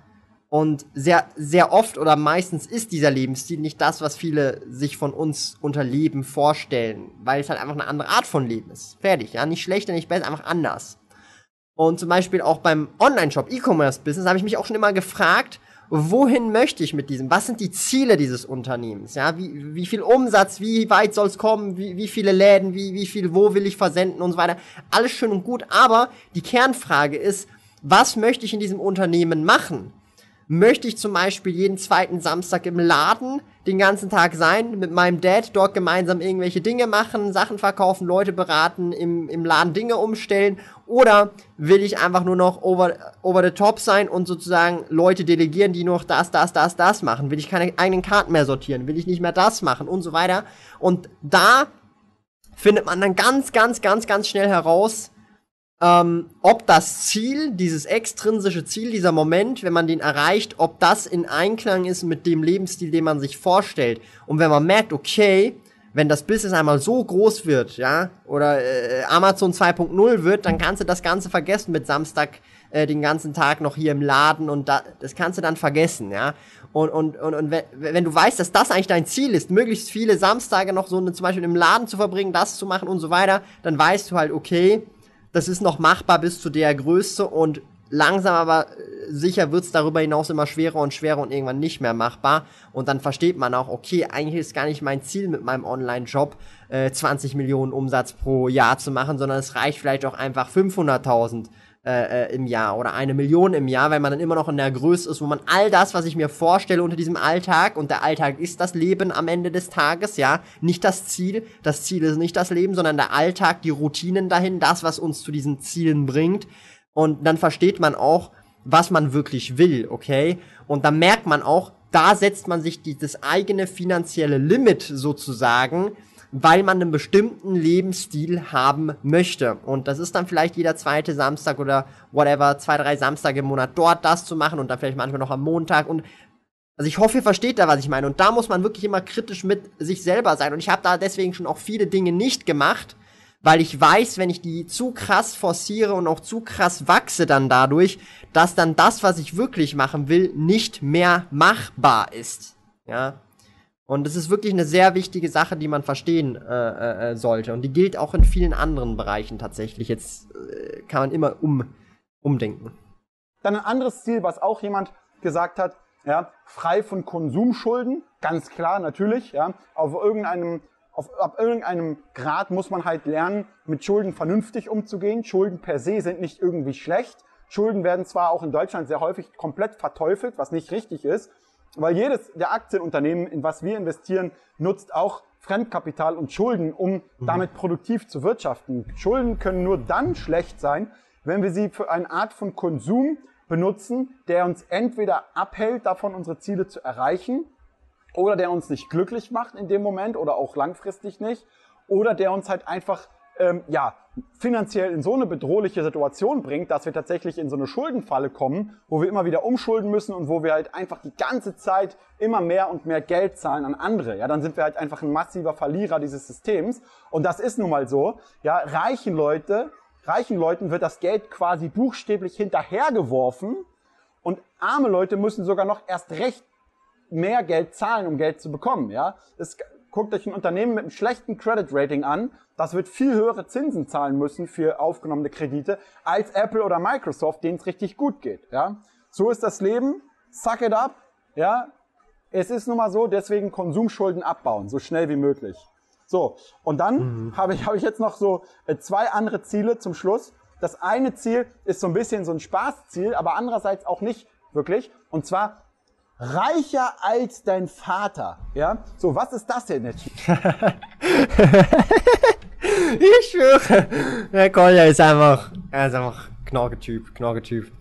und sehr, sehr oft oder meistens ist dieser Lebensstil nicht das, was viele sich von uns unter Leben vorstellen, weil es halt einfach eine andere Art von Leben ist. Fertig, ja. Nicht schlechter, nicht besser, einfach anders. Und zum Beispiel auch beim Online-Shop, E-Commerce-Business, habe ich mich auch schon immer gefragt, wohin möchte ich mit diesem? Was sind die Ziele dieses Unternehmens? Ja, wie, wie viel Umsatz, wie weit soll es kommen, wie, wie viele Läden, wie, wie viel, wo will ich versenden und so weiter. Alles schön und gut, aber die Kernfrage ist, was möchte ich in diesem Unternehmen machen? Möchte ich zum Beispiel jeden zweiten Samstag im Laden den ganzen Tag sein, mit meinem Dad dort gemeinsam irgendwelche Dinge machen, Sachen verkaufen, Leute beraten, im, im Laden Dinge umstellen oder will ich einfach nur noch over, over the top sein und sozusagen Leute delegieren, die noch das, das, das, das machen? Will ich keine eigenen Karten mehr sortieren? Will ich nicht mehr das machen und so weiter? Und da findet man dann ganz, ganz, ganz, ganz schnell heraus, ähm, ob das Ziel, dieses extrinsische Ziel, dieser Moment, wenn man den erreicht, ob das in Einklang ist mit dem Lebensstil, den man sich vorstellt. Und wenn man merkt, okay, wenn das Business einmal so groß wird, ja, oder äh, Amazon 2.0 wird, dann kannst du das Ganze vergessen mit Samstag äh, den ganzen Tag noch hier im Laden und da, das kannst du dann vergessen, ja. Und, und, und, und wenn, wenn du weißt, dass das eigentlich dein Ziel ist, möglichst viele Samstage noch so eine, zum Beispiel im Laden zu verbringen, das zu machen und so weiter, dann weißt du halt, okay, das ist noch machbar bis zu der Größe und langsam aber äh, sicher wird's darüber hinaus immer schwerer und schwerer und irgendwann nicht mehr machbar. Und dann versteht man auch, okay, eigentlich ist gar nicht mein Ziel mit meinem Online-Job, äh, 20 Millionen Umsatz pro Jahr zu machen, sondern es reicht vielleicht auch einfach 500.000 äh, äh, im Jahr oder eine Million im Jahr, weil man dann immer noch in der Größe ist, wo man all das, was ich mir vorstelle unter diesem Alltag, und der Alltag ist das Leben am Ende des Tages, ja, nicht das Ziel, das Ziel ist nicht das Leben, sondern der Alltag, die Routinen dahin, das, was uns zu diesen Zielen bringt. Und dann versteht man auch, was man wirklich will, okay? Und dann merkt man auch, da setzt man sich dieses eigene finanzielle Limit sozusagen, weil man einen bestimmten Lebensstil haben möchte. Und das ist dann vielleicht jeder zweite Samstag oder whatever, zwei, drei Samstage im Monat dort das zu machen und dann vielleicht manchmal noch am Montag. Und also ich hoffe, ihr versteht da, was ich meine. Und da muss man wirklich immer kritisch mit sich selber sein. Und ich habe da deswegen schon auch viele Dinge nicht gemacht, weil ich weiß, wenn ich die zu krass forciere und auch zu krass wachse dann dadurch, dass dann das, was ich wirklich machen will, nicht mehr machbar ist. Ja. Und das ist wirklich eine sehr wichtige Sache, die man verstehen äh, äh, äh, sollte. Und die gilt auch in vielen anderen Bereichen tatsächlich. Jetzt äh, kann man immer um, umdenken. Dann ein anderes Ziel, was auch jemand gesagt hat, ja, frei von Konsumschulden, ganz klar, natürlich, ja, auf irgendeinem, auf, ab irgendeinem Grad muss man halt lernen, mit Schulden vernünftig umzugehen. Schulden per se sind nicht irgendwie schlecht. Schulden werden zwar auch in Deutschland sehr häufig komplett verteufelt, was nicht richtig ist, weil jedes der Aktienunternehmen, in was wir investieren, nutzt auch Fremdkapital und Schulden, um mhm. damit produktiv zu wirtschaften. Schulden können nur dann schlecht sein, wenn wir sie für eine Art von Konsum benutzen, der uns entweder abhält, davon unsere Ziele zu erreichen, oder der uns nicht glücklich macht in dem Moment oder auch langfristig nicht, oder der uns halt einfach ähm, ja, finanziell in so eine bedrohliche Situation bringt, dass wir tatsächlich in so eine Schuldenfalle kommen, wo wir immer wieder umschulden müssen und wo wir halt einfach die ganze Zeit immer mehr und mehr Geld zahlen an andere. Ja, dann sind wir halt einfach ein massiver Verlierer dieses Systems. Und das ist nun mal so. Ja, reichen Leute, reichen Leuten wird das Geld quasi buchstäblich hinterhergeworfen und arme Leute müssen sogar noch erst recht mehr Geld zahlen, um Geld zu bekommen. Ja, es guckt euch ein Unternehmen mit einem schlechten Credit Rating an, das wird viel höhere Zinsen zahlen müssen für aufgenommene Kredite als Apple oder Microsoft, denen es richtig gut geht. Ja? So ist das Leben. Suck it up. Ja? Es ist nun mal so, deswegen Konsumschulden abbauen, so schnell wie möglich. So, und dann mhm. habe ich, hab ich jetzt noch so äh, zwei andere Ziele zum Schluss. Das eine Ziel ist so ein bisschen so ein Spaßziel, aber andererseits auch nicht wirklich. Und zwar reicher als dein Vater. Ja, so was ist das denn jetzt? ich schwöre, der Kolja ist einfach, er ist einfach Knorke-Typ, Knorke-Typ.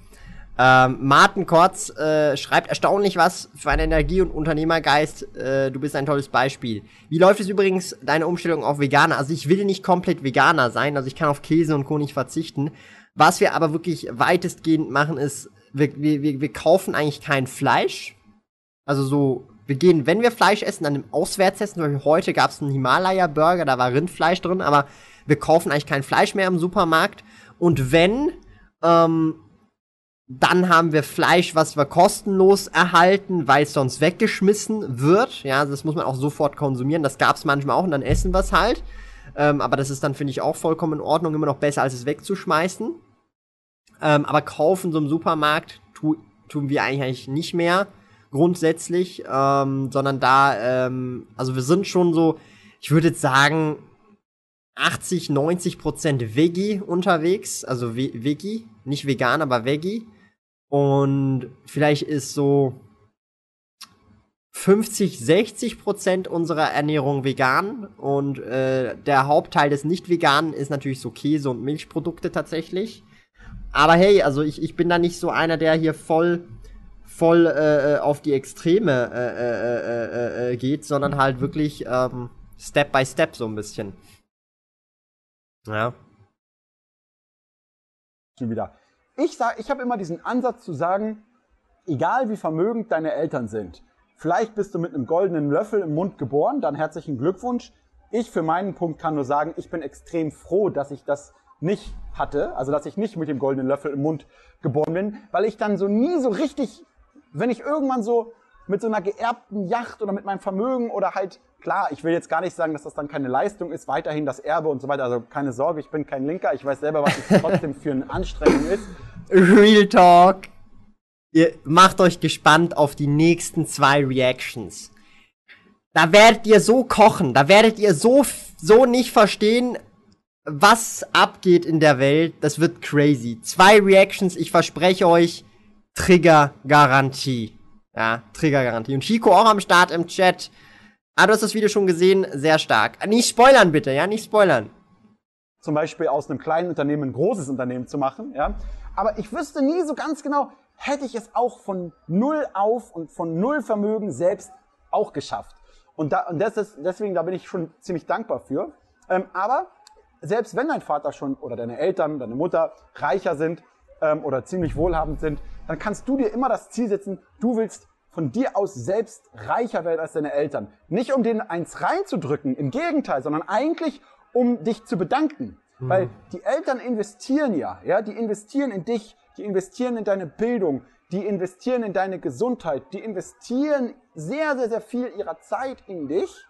Ähm, Martin Kortz äh, schreibt erstaunlich was für eine Energie und Unternehmergeist. Äh, du bist ein tolles Beispiel. Wie läuft es übrigens deine Umstellung auf Veganer? Also ich will nicht komplett Veganer sein, also ich kann auf Käse und Co. verzichten. Was wir aber wirklich weitestgehend machen ist, wir, wir, wir kaufen eigentlich kein Fleisch, also so, wir gehen, wenn wir Fleisch essen, dann im Auswärtsessen. Zum Beispiel heute gab es einen Himalaya-Burger, da war Rindfleisch drin, aber wir kaufen eigentlich kein Fleisch mehr im Supermarkt. Und wenn, ähm, dann haben wir Fleisch, was wir kostenlos erhalten, weil es sonst weggeschmissen wird. Ja, das muss man auch sofort konsumieren. Das gab es manchmal auch und dann essen wir es halt. Ähm, aber das ist dann, finde ich, auch vollkommen in Ordnung, immer noch besser, als es wegzuschmeißen. Ähm, aber kaufen so im Supermarkt tu, tun wir eigentlich nicht mehr grundsätzlich, ähm, sondern da, ähm, also wir sind schon so, ich würde jetzt sagen, 80, 90 Prozent Veggie unterwegs, also Ve Veggie, nicht vegan, aber Veggie. Und vielleicht ist so 50, 60 Prozent unserer Ernährung vegan und äh, der Hauptteil des nicht veganen ist natürlich so Käse und Milchprodukte tatsächlich. Aber hey, also ich, ich bin da nicht so einer, der hier voll voll äh, äh, auf die Extreme äh, äh, äh, äh, geht, sondern halt wirklich ähm, Step by Step so ein bisschen. Ja. Wieder. Ich sag, ich habe immer diesen Ansatz zu sagen, egal wie vermögend deine Eltern sind, vielleicht bist du mit einem goldenen Löffel im Mund geboren, dann herzlichen Glückwunsch. Ich für meinen Punkt kann nur sagen, ich bin extrem froh, dass ich das nicht hatte, also dass ich nicht mit dem goldenen Löffel im Mund geboren bin, weil ich dann so nie so richtig wenn ich irgendwann so mit so einer geerbten Yacht oder mit meinem Vermögen oder halt, klar, ich will jetzt gar nicht sagen, dass das dann keine Leistung ist, weiterhin das Erbe und so weiter. Also keine Sorge, ich bin kein Linker, ich weiß selber, was es trotzdem für eine Anstrengung ist. Real Talk. Ihr macht euch gespannt auf die nächsten zwei Reactions. Da werdet ihr so kochen, da werdet ihr so, so nicht verstehen, was abgeht in der Welt. Das wird crazy. Zwei Reactions, ich verspreche euch, Trigger-Garantie. Ja, Trigger-Garantie. Und Chico auch am Start im Chat. Ah, du hast das Video schon gesehen, sehr stark. Nicht spoilern bitte, ja, nicht spoilern. Zum Beispiel aus einem kleinen Unternehmen ein großes Unternehmen zu machen, ja. Aber ich wüsste nie so ganz genau, hätte ich es auch von null auf und von null Vermögen selbst auch geschafft. Und, da, und das ist, deswegen, da bin ich schon ziemlich dankbar für. Ähm, aber selbst wenn dein Vater schon oder deine Eltern, deine Mutter reicher sind ähm, oder ziemlich wohlhabend sind, dann kannst du dir immer das Ziel setzen, du willst von dir aus selbst reicher werden als deine Eltern. Nicht um denen eins reinzudrücken, im Gegenteil, sondern eigentlich um dich zu bedanken. Mhm. Weil die Eltern investieren ja, ja, die investieren in dich, die investieren in deine Bildung, die investieren in deine Gesundheit, die investieren sehr, sehr, sehr viel ihrer Zeit in dich.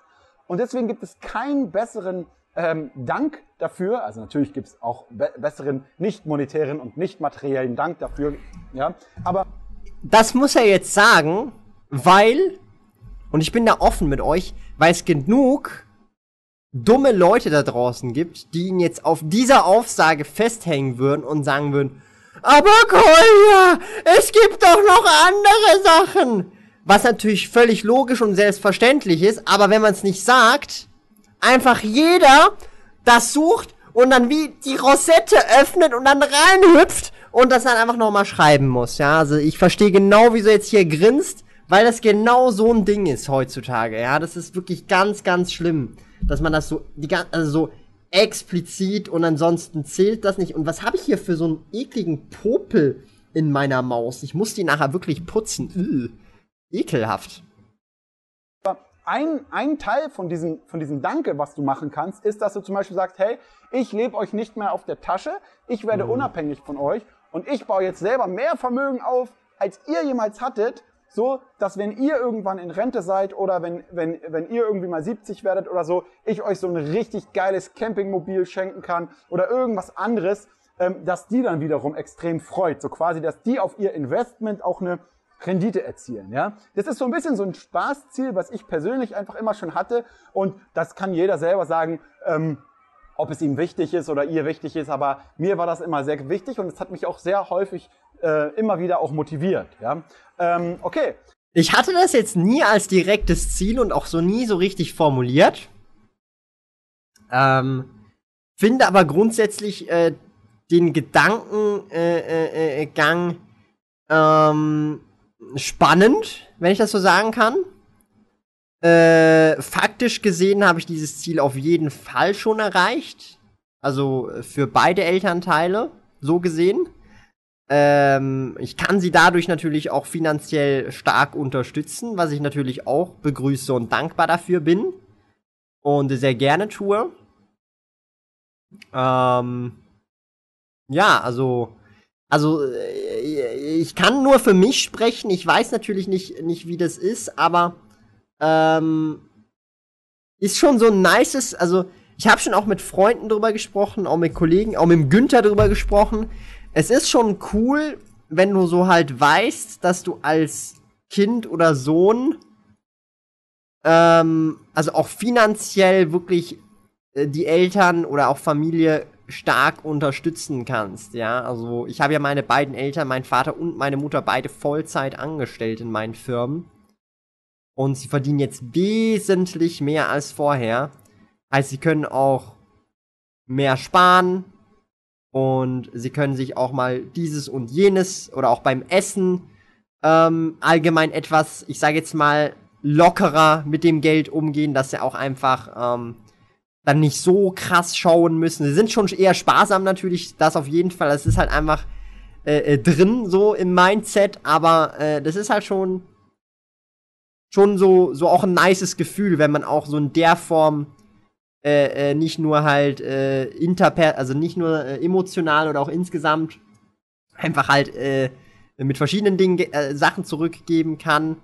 Und deswegen gibt es keinen besseren ähm, Dank dafür. Also natürlich gibt es auch be besseren nicht monetären und nicht materiellen Dank dafür. Ja, aber das muss er jetzt sagen, weil und ich bin da offen mit euch, weil es genug dumme Leute da draußen gibt, die ihn jetzt auf dieser Aussage festhängen würden und sagen würden, aber Kolja, es gibt doch noch andere Sachen. Was natürlich völlig logisch und selbstverständlich ist, aber wenn man es nicht sagt, einfach jeder das sucht und dann wie die Rosette öffnet und dann reinhüpft und das dann einfach nochmal schreiben muss. Ja, also ich verstehe genau, wieso jetzt hier grinst, weil das genau so ein Ding ist heutzutage. Ja, das ist wirklich ganz, ganz schlimm, dass man das so, die, also so explizit und ansonsten zählt das nicht. Und was habe ich hier für so einen ekligen Popel in meiner Maus? Ich muss die nachher wirklich putzen. Ugh. Ekelhaft. Ein, ein Teil von diesem, von diesem Danke, was du machen kannst, ist, dass du zum Beispiel sagst, hey, ich lebe euch nicht mehr auf der Tasche, ich werde mhm. unabhängig von euch und ich baue jetzt selber mehr Vermögen auf, als ihr jemals hattet so, dass wenn ihr irgendwann in Rente seid oder wenn, wenn, wenn ihr irgendwie mal 70 werdet oder so, ich euch so ein richtig geiles Campingmobil schenken kann oder irgendwas anderes, ähm, dass die dann wiederum extrem freut. So quasi, dass die auf ihr Investment auch eine Rendite erzielen. Ja, das ist so ein bisschen so ein Spaßziel, was ich persönlich einfach immer schon hatte und das kann jeder selber sagen. Ähm, ob es ihm wichtig ist oder ihr wichtig ist, aber mir war das immer sehr wichtig und es hat mich auch sehr häufig äh, immer wieder auch motiviert. Ja? Ähm, okay. Ich hatte das jetzt nie als direktes Ziel und auch so nie so richtig formuliert. Ähm, finde aber grundsätzlich äh, den Gedankengang äh, äh, äh ähm, spannend, wenn ich das so sagen kann. Äh, faktisch gesehen habe ich dieses Ziel auf jeden Fall schon erreicht. Also für beide Elternteile, so gesehen. Ähm, ich kann sie dadurch natürlich auch finanziell stark unterstützen, was ich natürlich auch begrüße und dankbar dafür bin und sehr gerne tue. Ähm, ja, also, also äh, ich kann nur für mich sprechen. Ich weiß natürlich nicht, nicht wie das ist, aber ähm, ist schon so ein nices, also ich habe schon auch mit Freunden drüber gesprochen, auch mit Kollegen, auch mit Günther drüber gesprochen es ist schon cool, wenn du so halt weißt, dass du als Kind oder Sohn, ähm, also auch finanziell wirklich äh, die Eltern oder auch Familie stark unterstützen kannst, ja. Also ich habe ja meine beiden Eltern, mein Vater und meine Mutter beide Vollzeit angestellt in meinen Firmen. Und sie verdienen jetzt wesentlich mehr als vorher. Heißt, sie können auch mehr sparen, und sie können sich auch mal dieses und jenes oder auch beim Essen ähm, allgemein etwas, ich sage jetzt mal, lockerer mit dem Geld umgehen, dass sie auch einfach ähm, dann nicht so krass schauen müssen. Sie sind schon eher sparsam natürlich, das auf jeden Fall. Das ist halt einfach äh, äh, drin so im Mindset, aber äh, das ist halt schon schon so so auch ein nices Gefühl, wenn man auch so in der Form äh, äh, nicht nur halt äh, interper, also nicht nur äh, emotional oder auch insgesamt einfach halt äh, mit verschiedenen Dingen äh, Sachen zurückgeben kann,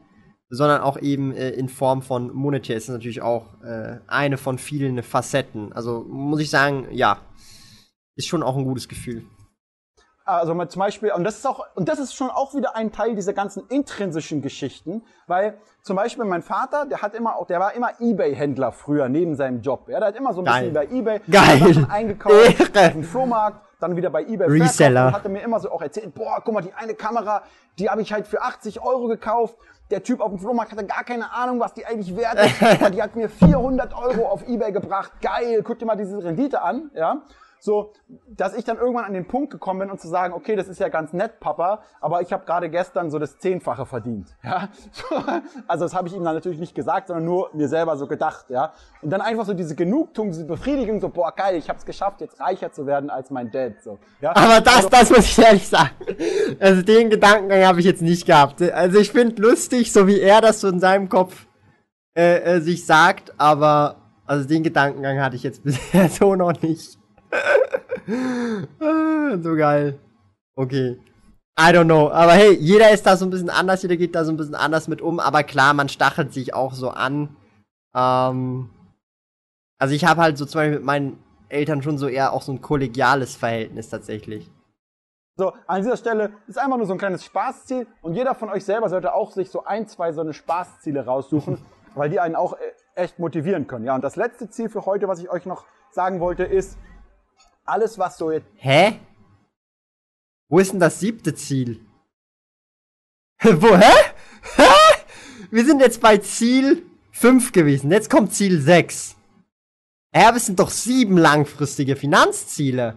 sondern auch eben äh, in Form von monetär ist natürlich auch äh, eine von vielen Facetten. Also muss ich sagen, ja, ist schon auch ein gutes Gefühl. Also mal zum Beispiel, und das ist auch, und das ist schon auch wieder ein Teil dieser ganzen intrinsischen Geschichten, weil zum Beispiel mein Vater, der hat immer auch, der war immer Ebay-Händler früher neben seinem Job. Ja, der hat immer so ein Geil. bisschen bei Ebay Geil. eingekauft, auf dem Flohmarkt, dann wieder bei Ebay Reseller. und hatte mir immer so auch erzählt, boah, guck mal, die eine Kamera, die habe ich halt für 80 Euro gekauft. Der Typ auf dem Flohmarkt hatte gar keine Ahnung, was die eigentlich wert ist. die hat mir 400 Euro auf Ebay gebracht. Geil, guck dir mal diese Rendite an, ja. So, dass ich dann irgendwann an den Punkt gekommen bin und zu sagen, okay, das ist ja ganz nett, Papa, aber ich habe gerade gestern so das Zehnfache verdient. Ja? Also das habe ich ihm dann natürlich nicht gesagt, sondern nur mir selber so gedacht. Ja? Und dann einfach so diese Genugtuung, diese Befriedigung, so, boah, geil, ich habe es geschafft, jetzt reicher zu werden als mein Dad. So, ja? Aber das, also, das muss ich ehrlich sagen. Also den Gedankengang habe ich jetzt nicht gehabt. Also ich finde lustig, so wie er das so in seinem Kopf äh, äh, sich sagt, aber also den Gedankengang hatte ich jetzt bisher so noch nicht. so geil. Okay. I don't know. Aber hey, jeder ist da so ein bisschen anders, jeder geht da so ein bisschen anders mit um. Aber klar, man stachelt sich auch so an. Ähm, also ich habe halt so zum Beispiel mit meinen Eltern schon so eher auch so ein kollegiales Verhältnis tatsächlich. So, an dieser Stelle ist einfach nur so ein kleines Spaßziel und jeder von euch selber sollte auch sich so ein, zwei so eine Spaßziele raussuchen, weil die einen auch äh, echt motivieren können. Ja, und das letzte Ziel für heute, was ich euch noch sagen wollte, ist, alles, was so jetzt. Hä? Wo ist denn das siebte Ziel? Wo, hä? hä? Wir sind jetzt bei Ziel 5 gewesen. Jetzt kommt Ziel 6. Ja, aber es sind doch sieben langfristige Finanzziele.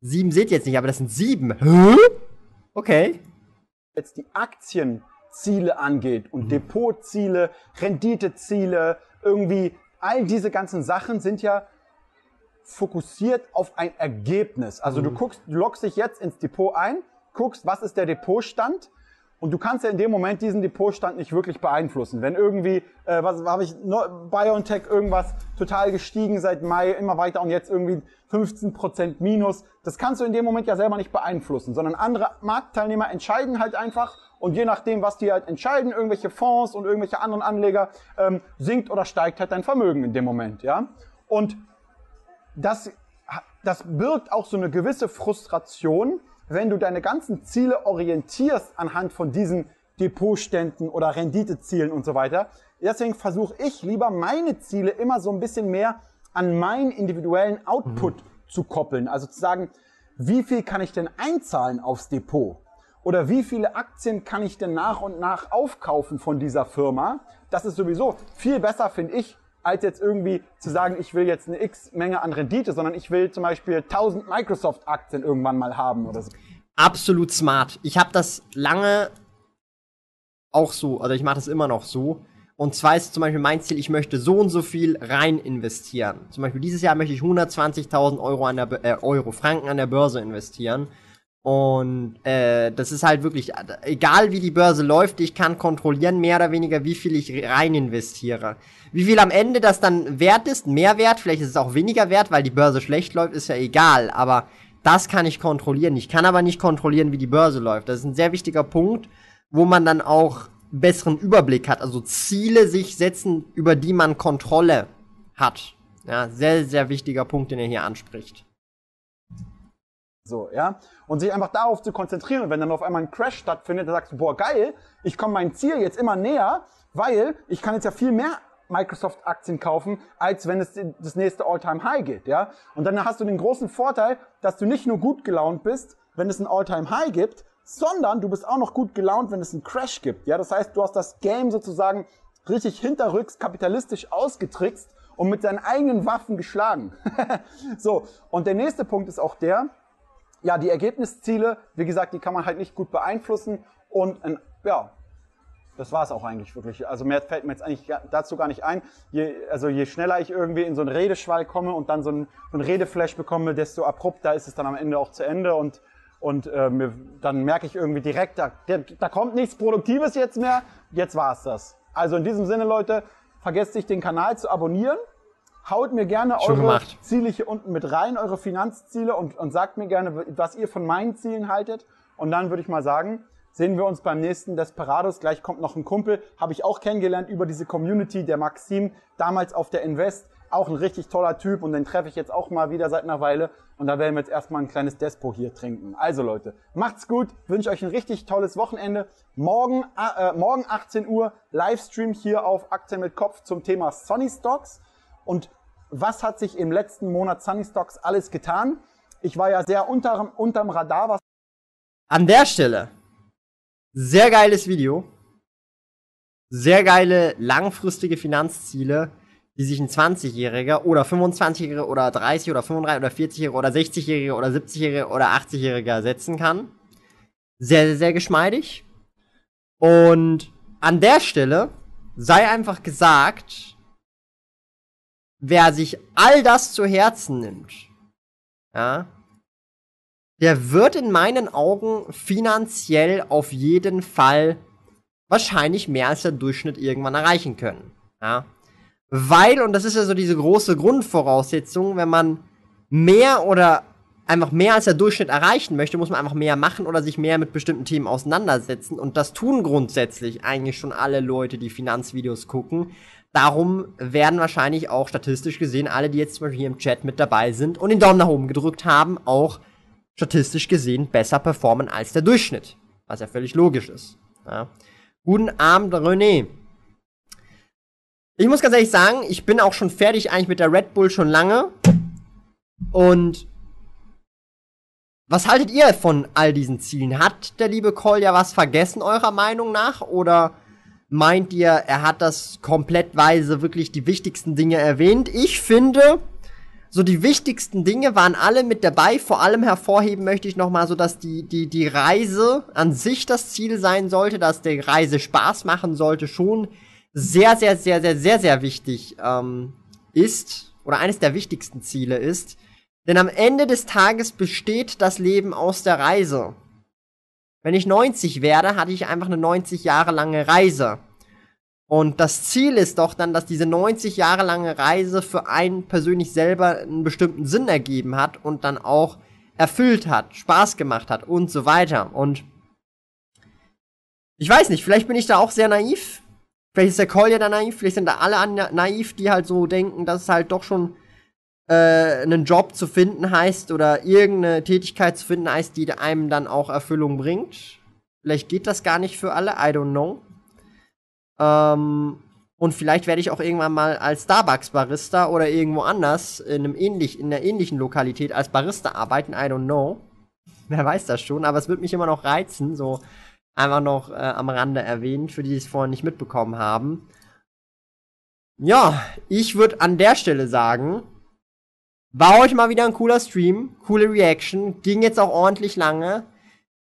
Sieben seht ihr jetzt nicht, aber das sind sieben. Hä? Okay. Jetzt die Aktienziele angeht und mhm. Depotziele, Renditeziele, irgendwie all diese ganzen Sachen sind ja fokussiert auf ein Ergebnis. Also mhm. du guckst, du loggst dich jetzt ins Depot ein, guckst, was ist der Depotstand und du kannst ja in dem Moment diesen Depotstand nicht wirklich beeinflussen. Wenn irgendwie, äh, was habe ich, BioNTech irgendwas total gestiegen seit Mai, immer weiter und jetzt irgendwie 15% Minus, das kannst du in dem Moment ja selber nicht beeinflussen, sondern andere Marktteilnehmer entscheiden halt einfach und je nachdem, was die halt entscheiden, irgendwelche Fonds und irgendwelche anderen Anleger, ähm, sinkt oder steigt halt dein Vermögen in dem Moment, ja. Und das, das birgt auch so eine gewisse Frustration, wenn du deine ganzen Ziele orientierst anhand von diesen Depotständen oder Renditezielen und so weiter. Deswegen versuche ich lieber meine Ziele immer so ein bisschen mehr an meinen individuellen Output mhm. zu koppeln. Also zu sagen, wie viel kann ich denn einzahlen aufs Depot? Oder wie viele Aktien kann ich denn nach und nach aufkaufen von dieser Firma? Das ist sowieso viel besser, finde ich, als jetzt irgendwie zu sagen, ich will jetzt eine X-Menge an Rendite, sondern ich will zum Beispiel 1000 Microsoft-Aktien irgendwann mal haben oder so. Absolut smart. Ich habe das lange auch so, also ich mache das immer noch so. Und zwar ist zum Beispiel mein Ziel, ich möchte so und so viel rein investieren. Zum Beispiel dieses Jahr möchte ich 120.000 Euro äh, Euro Franken an der Börse investieren. Und äh, das ist halt wirklich, egal wie die Börse läuft, ich kann kontrollieren, mehr oder weniger, wie viel ich rein investiere. Wie viel am Ende das dann wert ist, mehr wert, vielleicht ist es auch weniger wert, weil die Börse schlecht läuft, ist ja egal. Aber das kann ich kontrollieren. Ich kann aber nicht kontrollieren, wie die Börse läuft. Das ist ein sehr wichtiger Punkt, wo man dann auch besseren Überblick hat. Also Ziele sich setzen, über die man Kontrolle hat. Ja, sehr, sehr wichtiger Punkt, den er hier anspricht. So, ja. Und sich einfach darauf zu konzentrieren. Und wenn dann auf einmal ein Crash stattfindet, dann sagst du, boah, geil, ich komme meinem Ziel jetzt immer näher, weil ich kann jetzt ja viel mehr Microsoft-Aktien kaufen, als wenn es das nächste All-Time-High geht, ja. Und dann hast du den großen Vorteil, dass du nicht nur gut gelaunt bist, wenn es ein All-Time-High gibt, sondern du bist auch noch gut gelaunt, wenn es einen Crash gibt, ja. Das heißt, du hast das Game sozusagen richtig hinterrücks kapitalistisch ausgetrickst und mit deinen eigenen Waffen geschlagen. so. Und der nächste Punkt ist auch der, ja, die Ergebnisziele, wie gesagt, die kann man halt nicht gut beeinflussen und ja, das war es auch eigentlich wirklich. Also mehr fällt mir jetzt eigentlich dazu gar nicht ein. Je, also je schneller ich irgendwie in so einen Redeschwall komme und dann so einen, so einen Redeflash bekomme, desto abrupter ist es dann am Ende auch zu Ende und und äh, mir, dann merke ich irgendwie direkt, da, da kommt nichts Produktives jetzt mehr. Jetzt war es das. Also in diesem Sinne, Leute, vergesst nicht den Kanal zu abonnieren. Haut mir gerne Schon eure gemacht. Ziele hier unten mit rein, eure Finanzziele und, und sagt mir gerne, was ihr von meinen Zielen haltet. Und dann würde ich mal sagen, sehen wir uns beim nächsten Desperados. Gleich kommt noch ein Kumpel, habe ich auch kennengelernt über diese Community, der Maxim, damals auf der Invest. Auch ein richtig toller Typ und den treffe ich jetzt auch mal wieder seit einer Weile. Und da werden wir jetzt erstmal ein kleines Despo hier trinken. Also Leute, macht's gut, wünsche euch ein richtig tolles Wochenende. Morgen, äh, morgen 18 Uhr Livestream hier auf Aktien mit Kopf zum Thema Sonny Stocks. Und was hat sich im letzten Monat Sunny Stocks alles getan? Ich war ja sehr unterm, unterm Radar. Was An der Stelle, sehr geiles Video. Sehr geile langfristige Finanzziele. die sich ein 20-Jähriger oder 25-Jähriger oder 30 oder 35 oder 40-Jähriger oder 60-Jähriger oder 70-Jähriger oder 80-Jähriger setzen kann. Sehr, sehr, sehr geschmeidig. Und an der Stelle sei einfach gesagt, wer sich all das zu Herzen nimmt, ja, der wird in meinen Augen finanziell auf jeden Fall wahrscheinlich mehr als der Durchschnitt irgendwann erreichen können. Ja? Weil, und das ist ja so diese große Grundvoraussetzung, wenn man mehr oder einfach mehr als der Durchschnitt erreichen möchte, muss man einfach mehr machen oder sich mehr mit bestimmten Themen auseinandersetzen. Und das tun grundsätzlich eigentlich schon alle Leute, die Finanzvideos gucken. Darum werden wahrscheinlich auch statistisch gesehen alle, die jetzt zum Beispiel hier im Chat mit dabei sind und den Daumen nach oben gedrückt haben, auch statistisch gesehen besser performen als der Durchschnitt. Was ja völlig logisch ist. Ja. Guten Abend, René. Ich muss ganz ehrlich sagen, ich bin auch schon fertig eigentlich mit der Red Bull schon lange. Und was haltet ihr von all diesen Zielen? Hat der liebe Cole ja was vergessen, eurer Meinung nach? Oder meint ihr, er hat das komplettweise wirklich die wichtigsten Dinge erwähnt? Ich finde, so die wichtigsten Dinge waren alle mit dabei. Vor allem hervorheben möchte ich nochmal so, dass die, die, die Reise an sich das Ziel sein sollte, dass die Reise Spaß machen sollte, schon sehr, sehr, sehr, sehr, sehr, sehr wichtig ähm, ist oder eines der wichtigsten Ziele ist. Denn am Ende des Tages besteht das Leben aus der Reise. Wenn ich 90 werde, hatte ich einfach eine 90 Jahre lange Reise. Und das Ziel ist doch dann, dass diese 90 Jahre lange Reise für einen persönlich selber einen bestimmten Sinn ergeben hat und dann auch erfüllt hat, Spaß gemacht hat und so weiter. Und ich weiß nicht, vielleicht bin ich da auch sehr naiv. Vielleicht ist der Collier da naiv, vielleicht sind da alle naiv, die halt so denken, dass es halt doch schon äh, einen Job zu finden heißt oder irgendeine Tätigkeit zu finden heißt, die einem dann auch Erfüllung bringt. Vielleicht geht das gar nicht für alle, I don't know. Ähm, und vielleicht werde ich auch irgendwann mal als Starbucks-Barista oder irgendwo anders in, einem ähnlich, in einer ähnlichen Lokalität als Barista arbeiten. I don't know. Wer weiß das schon, aber es wird mich immer noch reizen, so einfach noch äh, am Rande erwähnen, für die es vorhin nicht mitbekommen haben. Ja, ich würde an der Stelle sagen, war heute mal wieder ein cooler Stream, coole Reaction, ging jetzt auch ordentlich lange.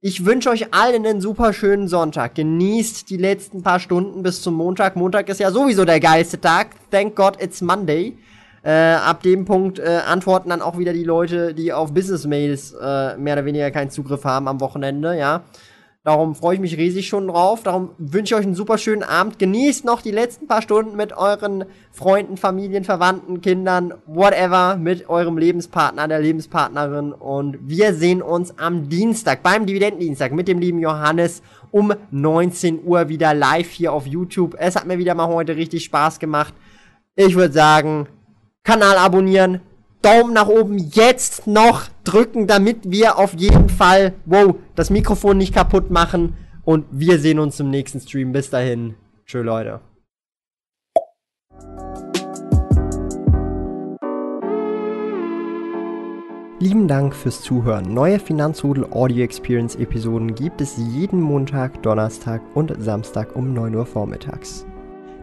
Ich wünsche euch allen einen super schönen Sonntag. Genießt die letzten paar Stunden bis zum Montag. Montag ist ja sowieso der geilste Tag. Thank God it's Monday. Äh, ab dem Punkt äh, antworten dann auch wieder die Leute, die auf Business-Mails äh, mehr oder weniger keinen Zugriff haben am Wochenende, ja. Darum freue ich mich riesig schon drauf. Darum wünsche ich euch einen super schönen Abend. Genießt noch die letzten paar Stunden mit euren Freunden, Familien, Verwandten, Kindern, whatever, mit eurem Lebenspartner, der Lebenspartnerin. Und wir sehen uns am Dienstag, beim Dividendendienstag mit dem lieben Johannes um 19 Uhr wieder live hier auf YouTube. Es hat mir wieder mal heute richtig Spaß gemacht. Ich würde sagen, Kanal abonnieren, Daumen nach oben jetzt noch drücken, damit wir auf jeden Fall, wow, das Mikrofon nicht kaputt machen. Und wir sehen uns im nächsten Stream. Bis dahin. Tschö, Leute. Lieben Dank fürs Zuhören. Neue Finanzrudel Audio Experience Episoden gibt es jeden Montag, Donnerstag und Samstag um 9 Uhr vormittags.